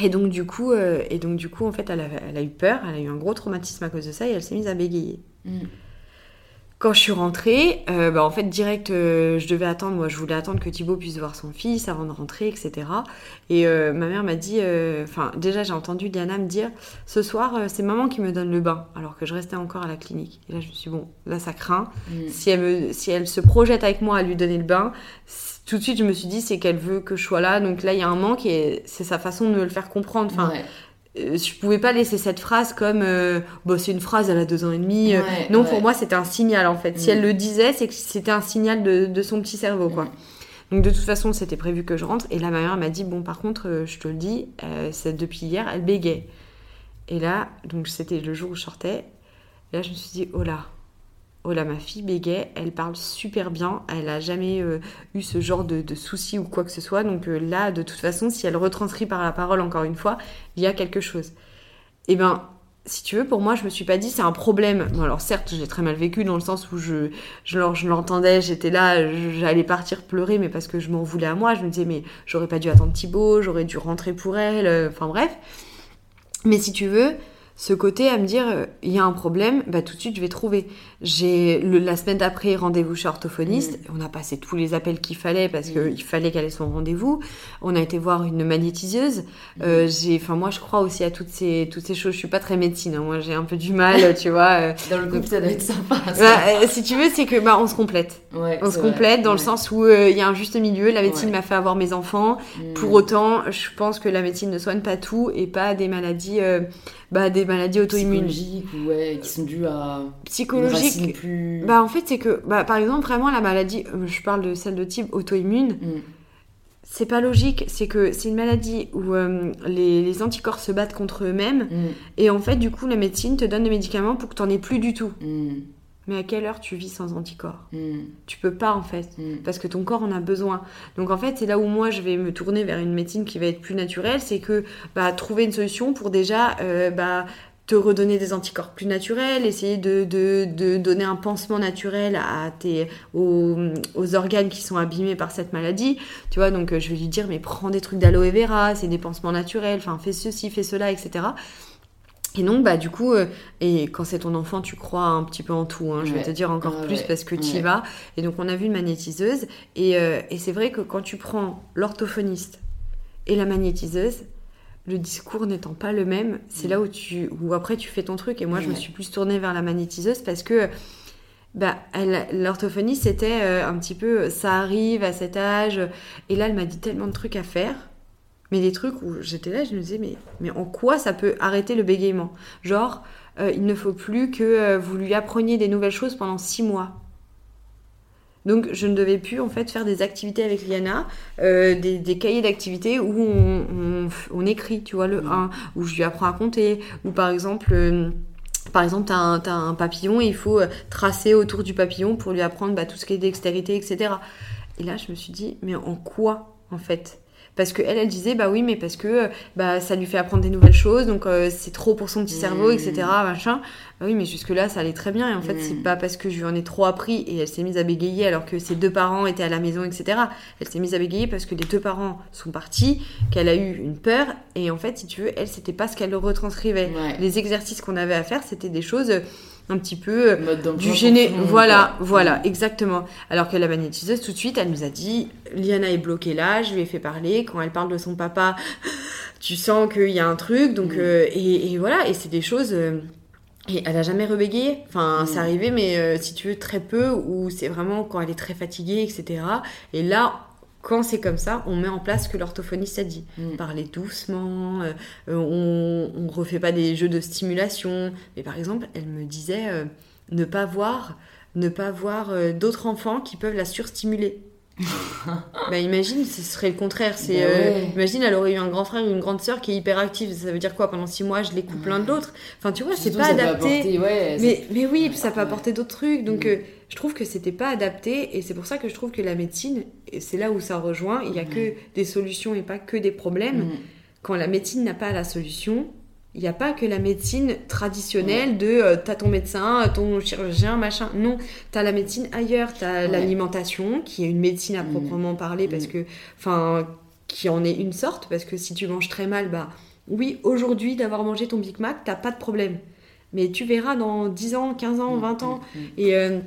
Et donc, du coup, euh, et donc, du coup en fait, elle a, elle a eu peur, elle a eu un gros traumatisme à cause de ça et elle s'est mise à bégayer. Mm. Quand je suis rentrée, euh, bah, en fait, direct, euh, je devais attendre, moi, je voulais attendre que Thibaut puisse voir son fils avant de rentrer, etc. Et euh, ma mère m'a dit, euh, enfin, déjà, j'ai entendu Diana me dire, ce soir, c'est maman qui me donne le bain, alors que je restais encore à la clinique. Et là, je me suis dit, bon, là, ça craint. Mm. Si elle, me, si elle se projette avec moi à lui donner le bain, tout de suite, je me suis dit, c'est qu'elle veut que je sois là. Donc là, il y a un manque et c'est sa façon de me le faire comprendre. Enfin, Ouais. Euh, je pouvais pas laisser cette phrase comme euh, Bon, c'est une phrase elle a deux ans et demi Euh, Ouais, non ouais. pour moi c'était un signal en fait. Si Mm. elle le disait c'est que c'était un signal de, de son petit cerveau quoi. Mm. donc de toute façon c'était prévu que je rentre. Et là ma mère m'a dit bon par contre euh, je te le dis euh, c'est depuis hier elle bégait et là donc c'était le jour où je sortais. Et là je me suis dit oh là Oh là, ma fille bégait, elle parle super bien, elle a jamais euh, eu ce genre de, soucis ou quoi que ce soit. Donc euh, là, de toute façon, si elle retranscrit par la parole encore une fois, il y a quelque chose. Et ben, si tu veux, pour moi, je me suis pas dit c'est un problème. Bon, alors certes, j'ai très mal vécu dans le sens où je, je, l'en- je l'entendais, j'étais là, j'allais partir pleurer, mais parce que je m'en voulais à moi. Je me disais, mais j'aurais pas dû attendre Thibaut, j'aurais dû rentrer pour elle, euh, enfin bref. Mais si tu veux, ce côté à me dire, il y a un problème, bah tout de suite, je vais trouver. J'ai la semaine d'après rendez-vous chez orthophoniste. On a passé tous les appels qu'il fallait parce qu'il fallait qu'elle ait son rendez-vous. On a été voir une magnétiseuse. Euh, j'ai, enfin moi, je crois aussi à toutes ces toutes ces choses. Je suis pas très médecine. hein. Moi, j'ai un peu du mal, (laughs) tu vois. euh. Dans le couple, ça doit être sympa. ça. Bah, euh, si tu veux, c'est que bah on se complète. Ouais, On se vrai. complète dans le Ouais. sens où euh, il y a un juste milieu. La médecine Ouais. m'a fait avoir mes enfants. Mm. Pour autant, je pense que la médecine ne soigne pas tout et pas des maladies, bah, des maladies auto-immunes. Psychologiques ou ouais, qui sont dues à une plus. Bah en fait c'est que, bah, par exemple vraiment la maladie, euh, je parle de celle de type auto-immune, Mm. c'est pas logique. C'est que c'est une maladie où euh, les, les anticorps se battent contre eux-mêmes Mm. et en fait du coup la médecine te donne des médicaments pour que t'en aies plus du tout. Mm. Mais à quelle heure tu vis sans anticorps? Mm. Tu peux pas en fait. Parce que ton corps en a besoin. Donc en fait, c'est là où moi je vais me tourner vers une médecine qui va être plus naturelle, c'est que bah, trouver une solution pour déjà euh, bah, te redonner des anticorps plus naturels, essayer de, de, de donner un pansement naturel à tes, aux, aux organes qui sont abîmés par cette maladie. Tu vois, donc euh, je vais lui dire, mais prends des trucs d'aloe vera, c'est des pansements naturels, enfin fais ceci, fais cela, etc. Et donc, bah, du coup, euh, et quand c'est ton enfant, tu crois un petit peu en tout, hein, je vais te dire encore Ouais, plus ouais. parce que tu y vas. Et donc, on a vu une magnétiseuse. Et, euh, et c'est vrai que quand tu prends l'orthophoniste et la magnétiseuse, le discours n'étant pas le même, c'est là où tu où après tu fais ton truc. Et moi, je me suis plus tournée vers la magnétiseuse parce que bah, l'orthophoniste, c'était euh, un petit peu ça arrive à cet âge. Et là, elle m'a dit tellement de trucs à faire. Mais des trucs où j'étais là, je me disais, mais, mais en quoi ça peut arrêter le bégaiement? Genre, euh, il ne faut plus que euh, vous lui appreniez des nouvelles choses pendant six mois. Donc, je ne devais plus en fait faire des activités avec Liana, euh, des, des cahiers d'activités où on, on- on écrit, tu vois, le 1, où je lui apprends à compter, ou par exemple. euh, par exemple, tu as, un papillon et il faut euh, tracer autour du papillon pour lui apprendre bah, tout ce qui est dextérité, etc. Et là, je me suis dit, mais en quoi, en fait? Parce que elle, elle disait, bah oui, mais parce que euh, bah, ça lui fait apprendre des nouvelles choses, donc euh, c'est trop pour son petit cerveau, Mm. etc. Machin. Bah oui, mais jusque-là, ça allait très bien. Et en fait, Mm. c'est pas parce que je lui en ai trop appris et elle s'est mise à bégayer alors que ses deux parents étaient à la maison, etc. Elle s'est mise à bégayer parce que les deux parents sont partis, qu'elle a eu une peur. Et en fait, si tu veux, elle, c'était pas ce qu'elle retranscrivait. Ouais. Les exercices qu'on avait à faire, c'était des choses un petit peu euh, du gêné. Voilà, quoi. voilà, exactement. Alors que la magnétiseuse, tout de suite, elle nous a dit Liana est bloquée là, je lui ai fait parler. Quand elle parle de son papa, (laughs) tu sens qu'il y a un truc. Donc, Mm. euh, et, et voilà, et c'est des choses. euh, et elle a jamais rebégayé. Enfin, Mm. c'est arrivé, mais euh, si tu veux, très peu, où c'est vraiment quand elle est très fatiguée, etc. Et là, quand c'est comme ça, on met en place ce que l'orthophoniste a dit Mm. parler doucement, euh, euh, on, on refait pas des jeux de stimulation. Mais par exemple, elle me disait euh, ne pas voir, ne pas voir euh, d'autres enfants qui peuvent la surstimuler. (laughs) bah imagine, ce serait le contraire. C'est, Bah euh, imagine, elle aurait eu un grand frère ou une grande sœur qui est hyperactive. Ça veut dire quoi Pendant six mois, je les coupe l'un de l'autre? Enfin, tu vois, c'est pas adapté. apporter, ouais, ça- Mais, mais oui, puis ça peut apporter d'autres trucs. Donc, Mm. euh, je trouve que c'était pas adapté. Et c'est pour ça que je trouve que la médecine, et c'est là où ça rejoint, il y a que des solutions et pas que des problèmes. Mm. Quand la médecine n'a pas la solution, il n'y a pas que la médecine traditionnelle de euh, t'as ton médecin, ton chirurgien, machin. Non, t'as la médecine ailleurs. T'as Ouais. l'alimentation, qui est une médecine à Mm. proprement parler, parce Mm. que, enfin, qui en est une sorte, parce que si tu manges très mal, bah oui, aujourd'hui, d'avoir mangé ton Big Mac, t'as pas de problème. Mais tu verras dans 10 ans, 15 ans, 20 ans. Et, euh,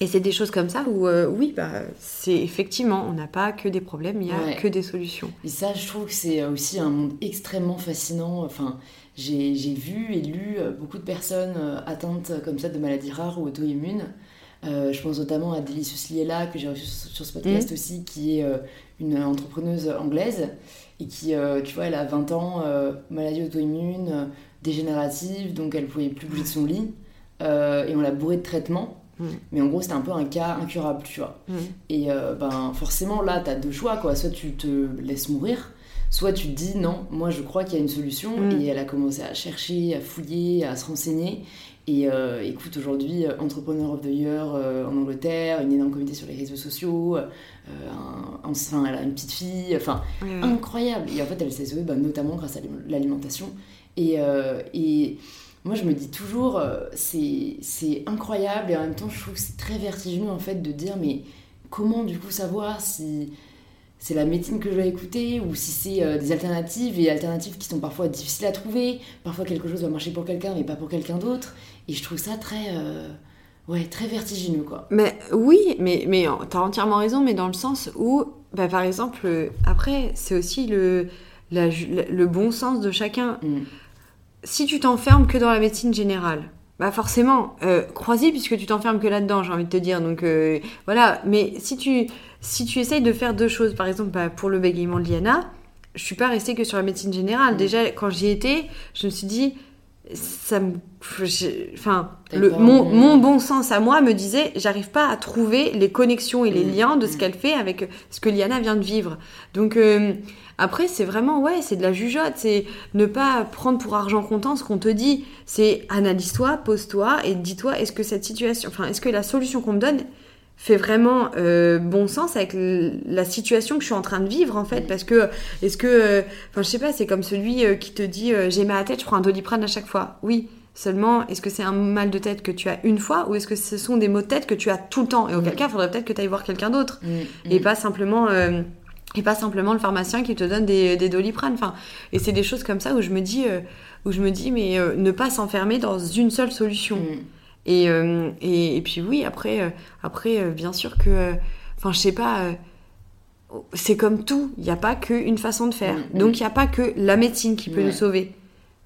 et c'est des choses comme ça où, euh, oui, bah, c'est effectivement, on n'a pas que des problèmes, il n'y a Ouais. que des solutions. Et ça, je trouve que c'est aussi un monde extrêmement fascinant. Enfin, j'ai vu et lu euh, beaucoup de personnes euh, atteintes comme ça de maladies rares ou auto-immunes. Euh, je pense notamment à Delicious Liela, que j'ai reçue sur ce podcast aussi, qui est euh, une entrepreneuse anglaise et qui, euh, tu vois, elle a 20 ans, euh, maladie auto-immune, euh, dégénérative, donc elle pouvait plus bouger de son lit. Euh, et on l'a bourrée de traitements. Mm. Mais en gros, c'était un peu un cas incurable, tu vois. Mm. Et euh, ben, forcément, là, tu as deux choix, quoi. Soit tu te laisses mourir, soit tu te dis non, moi je crois qu'il y a une solution. Mm. Et elle a commencé à chercher, à fouiller, à se renseigner. Et euh, écoute, aujourd'hui, euh, Entrepreneur of the Year euh, en Angleterre, une énorme communauté sur les réseaux sociaux, euh, un- enfin, elle a une petite fille, enfin, ouais. incroyable. Et en fait, elle s'est sauvée bah, notamment grâce à l'im- l'alimentation. Et, et moi, je me dis toujours, c'est c'est incroyable. Et en même temps, je trouve que c'est très vertigineux en fait de dire, mais comment du coup savoir si c'est la médecine que je dois écouter ou si c'est euh, des alternatives et alternatives qui sont parfois difficiles à trouver. Parfois, quelque chose va marcher pour quelqu'un, mais pas pour quelqu'un d'autre. Et je trouve ça très, euh, ouais, très vertigineux, quoi. Mais oui, mais, mais t'as entièrement raison, mais dans le sens où, bah, par exemple, euh, après, c'est aussi le, la le bon sens de chacun. Mm. Si tu t'enfermes que dans la médecine générale, bah forcément, euh, crois-y puisque tu t'enfermes que là-dedans, j'ai envie de te dire. Donc euh, voilà, mais si tu, si tu essayes de faire deux choses, par exemple bah, pour le bégaiement de Liana, je suis pas restée que sur la médecine générale. Mm. Déjà, quand j'y étais, je me suis dit, ça me. Enfin, le- mon bon sens à moi me disait, j'arrive pas à trouver les connexions et les Mm. liens de ce Mm. qu'elle fait avec ce que Liana vient de vivre. Donc euh, après, c'est vraiment, ouais, c'est de la jugeote, c'est ne pas prendre pour argent comptant ce qu'on te dit. C'est analyse-toi, pose-toi et dis-toi, est-ce que cette situation, enfin, est-ce que la solution qu'on me donne fait vraiment euh, bon sens avec la situation que je suis en train de vivre en fait parce que est-ce que euh, enfin je sais pas c'est comme celui euh, qui te dit j'ai mal à la tête je prends un doliprane à chaque fois. Oui. Seulement est-ce que c'est un mal de tête que tu as une fois ou est-ce que ce sont des maux de tête que tu as tout le temps? Et auquel cas il faudrait peut-être que tu ailles voir quelqu'un d'autre. Mm, et mm. pas simplement euh, et pas simplement le pharmacien qui te donne des, des doliprane enfin et c'est des choses comme ça où je me dis euh, où je me dis mais euh, ne pas s'enfermer dans une seule solution. Mm. Et, euh, et, et puis oui, après, euh, après euh, bien sûr que... Enfin, je sais pas... c'est comme tout, il n'y a pas qu'une façon de faire. Mm, mm. Donc, il n'y a pas que la médecine qui peut Ouais. nous sauver.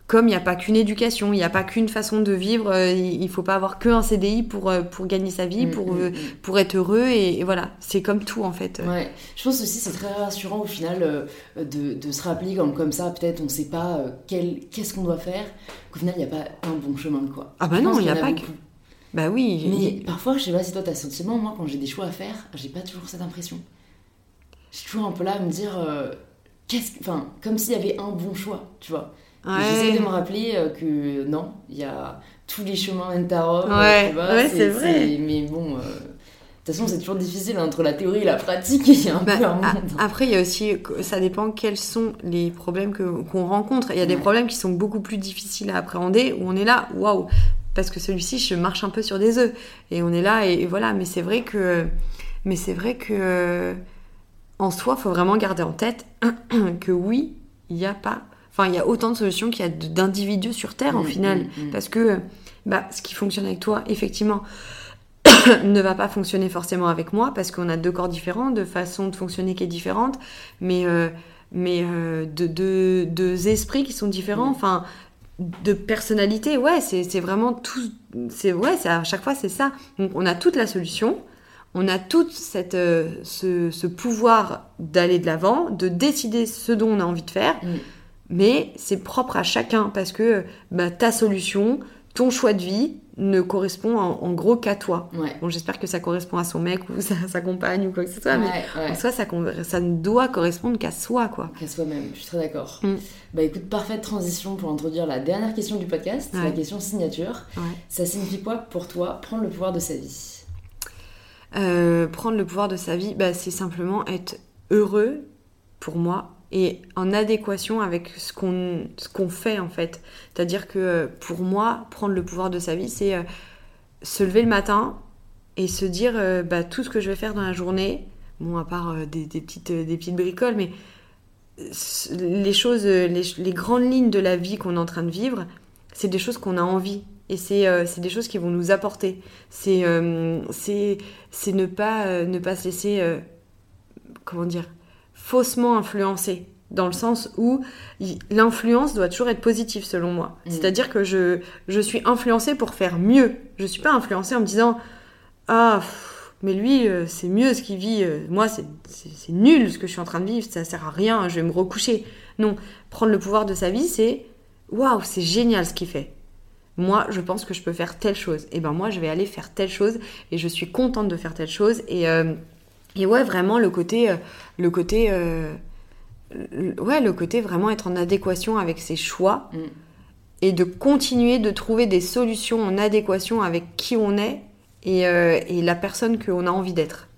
Comme il n'y a pas qu'une éducation, il n'y a pas qu'une façon de vivre, euh, il ne faut pas avoir qu'un CDI pour, euh, pour gagner sa vie, Mm, pour, euh, pour être heureux, et, et voilà, c'est comme tout en fait. Ouais, je pense aussi c'est très rassurant au final de, de se rappeler comme, comme ça, peut-être on sait pas quel- qu'est-ce qu'on doit faire, qu'au final il n'y a pas un bon chemin quoi. Ah bah non, il y a pas que- beaucoup. Bah oui, Mais il- parfois, je sais pas si toi t'as sentiment, moi quand j'ai des choix à faire, j'ai pas toujours cette impression. Je suis toujours un peu là à me dire, euh, qu'est-ce que- enfin, comme s'il y avait un bon choix, tu vois. Ouais. J'essaie de me rappeler euh, que non, il y a tous les chemins mènent à Rome, Ouais, tu vois, ouais, c'est vrai. Mais bon, euh, de toute façon c'est toujours difficile entre la théorie et la pratique, il y a un Bah, peu un monde. après, il y a aussi, ça dépend quels sont les problèmes qu'on rencontre. Il y a des problèmes qui sont beaucoup plus difficiles à appréhender, où on est là, waouh, parce que celui-ci, je marche un peu sur des œufs. Et on est là, et, et voilà. Mais c'est vrai que, mais c'est vrai que, en soi, faut vraiment garder en tête (clears throat) que oui, il n'y a pas, enfin, il y a autant de solutions qu'il y a d'individus sur Terre, au Mm, final. mm, mm. Parce que, bah, ce qui fonctionne avec toi, effectivement, (clears throat) ne va pas fonctionner forcément avec moi parce qu'on a deux corps différents, de façon de fonctionner qui est différente, mais, euh, mais euh, de deux deux esprits qui sont différents, enfin de personnalité, ouais, c'est vraiment tout, c'est ouais, à chaque fois c'est ça. Donc on a toute la solution, on a toute cette euh, ce, ce pouvoir d'aller de l'avant, de décider ce dont on a envie de faire, Mm. mais c'est propre à chacun parce que bah, ta solution, ton choix de vie ne correspond en, en gros qu'à toi. Ouais. Bon, j'espère que ça correspond à son mec ou (laughs) sa, sa compagne ou quoi que ce soit, mais ouais, en soi, ça, ne doit correspondre qu'à soi, quoi. Qu'à soi-même, je suis très d'accord. Mm. Bah écoute, parfaite transition pour introduire la dernière question du podcast, c'est la question signature. Ça signifie quoi pour toi prendre le pouvoir de sa vie? Euh, prendre le pouvoir de sa vie, bah, c'est simplement être heureux pour moi et en adéquation avec ce qu'on ce qu'on fait en fait. C'est-à-dire que euh, pour moi, prendre le pouvoir de sa vie, c'est euh, se lever le matin et se dire euh, bah, tout ce que je vais faire dans la journée, bon à part des, petites, des petites bricoles, mais les choses, les, grandes lignes de la vie qu'on est en train de vivre, c'est des choses qu'on a envie. Et c'est euh, des choses qui vont nous apporter. C'est euh, ne, ne pas se laisser, comment dire, faussement influencer. Dans le sens où l'influence doit toujours être positive selon moi. Mm. C'est-à-dire que je, je suis influencée pour faire mieux. Je ne suis pas influencée en me disant Ah, mais lui, euh, c'est mieux ce qu'il vit. Euh, moi, c'est nul ce que je suis en train de vivre, ça sert à rien, je vais me recoucher. Non, prendre le pouvoir de sa vie, c'est waouh, c'est génial ce qu'il fait. Moi, je pense que je peux faire telle chose. Et eh ben moi, je vais aller faire telle chose et je suis contente de faire telle chose. Et, euh, et ouais, vraiment le côté, le côté, ouais, le côté vraiment être en adéquation avec ses choix. Mm. Et de continuer de trouver des solutions en adéquation avec qui on est euh, et, la personne qu'on a envie d'être.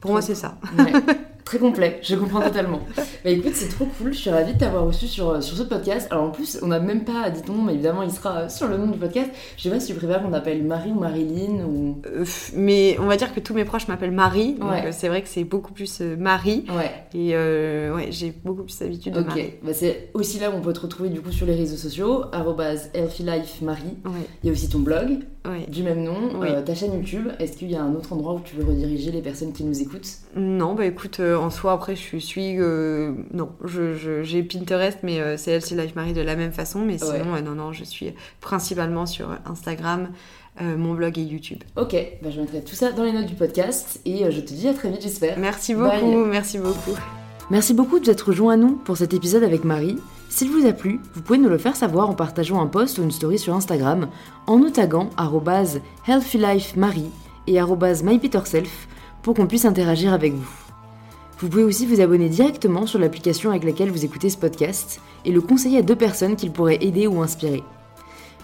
Pour moi, c'est ça. (laughs) Très complet, je comprends totalement. (laughs) bah écoute, c'est trop cool, je suis ravie de t'avoir reçu sur, sur ce podcast. Alors en plus, on n'a même pas dit ton nom, mais évidemment, il sera sur le nom du podcast. Je sais pas si tu préfères qu'on t'appelle Marie ou Marilyn ou. Euh, mais on va dire que tous mes proches m'appellent Marie, donc euh, c'est vrai que c'est beaucoup plus Marie. Ouais. Et ouais, j'ai beaucoup plus d'habitude de Marie. Bah, c'est aussi là où on peut te retrouver du coup sur les réseaux sociaux, healthylifemarie. Ouais. Il y a aussi ton blog, du même nom, euh, ta chaîne YouTube. Est-ce qu'il y a un autre endroit où tu veux rediriger les personnes qui nous écoutent? Non, bah écoute, euh, en soi, après, je suis. Euh, non, j'ai je, Pinterest, mais c'est Elsie Life Marie de la même façon. Mais sinon, non, non, je suis principalement sur Instagram. mon blog et YouTube. Ok, bah, je mettrai tout ça dans les notes du podcast et je te dis à très vite, j'espère. Merci beaucoup, merci beaucoup. Merci beaucoup de vous être rejoint à nous pour cet épisode avec Marie. S'il vous a plu, vous pouvez nous le faire savoir en partageant un post ou une story sur Instagram, en nous taguant healthylifemarie et mypeterself pour qu'on puisse interagir avec vous. Vous pouvez aussi vous abonner directement sur l'application avec laquelle vous écoutez ce podcast et le conseiller à deux personnes qu'il pourrait aider ou inspirer.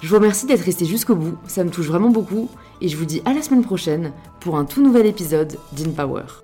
Je vous remercie d'être resté jusqu'au bout, ça me touche vraiment beaucoup, et je vous dis à la semaine prochaine pour un tout nouvel épisode d'InPower.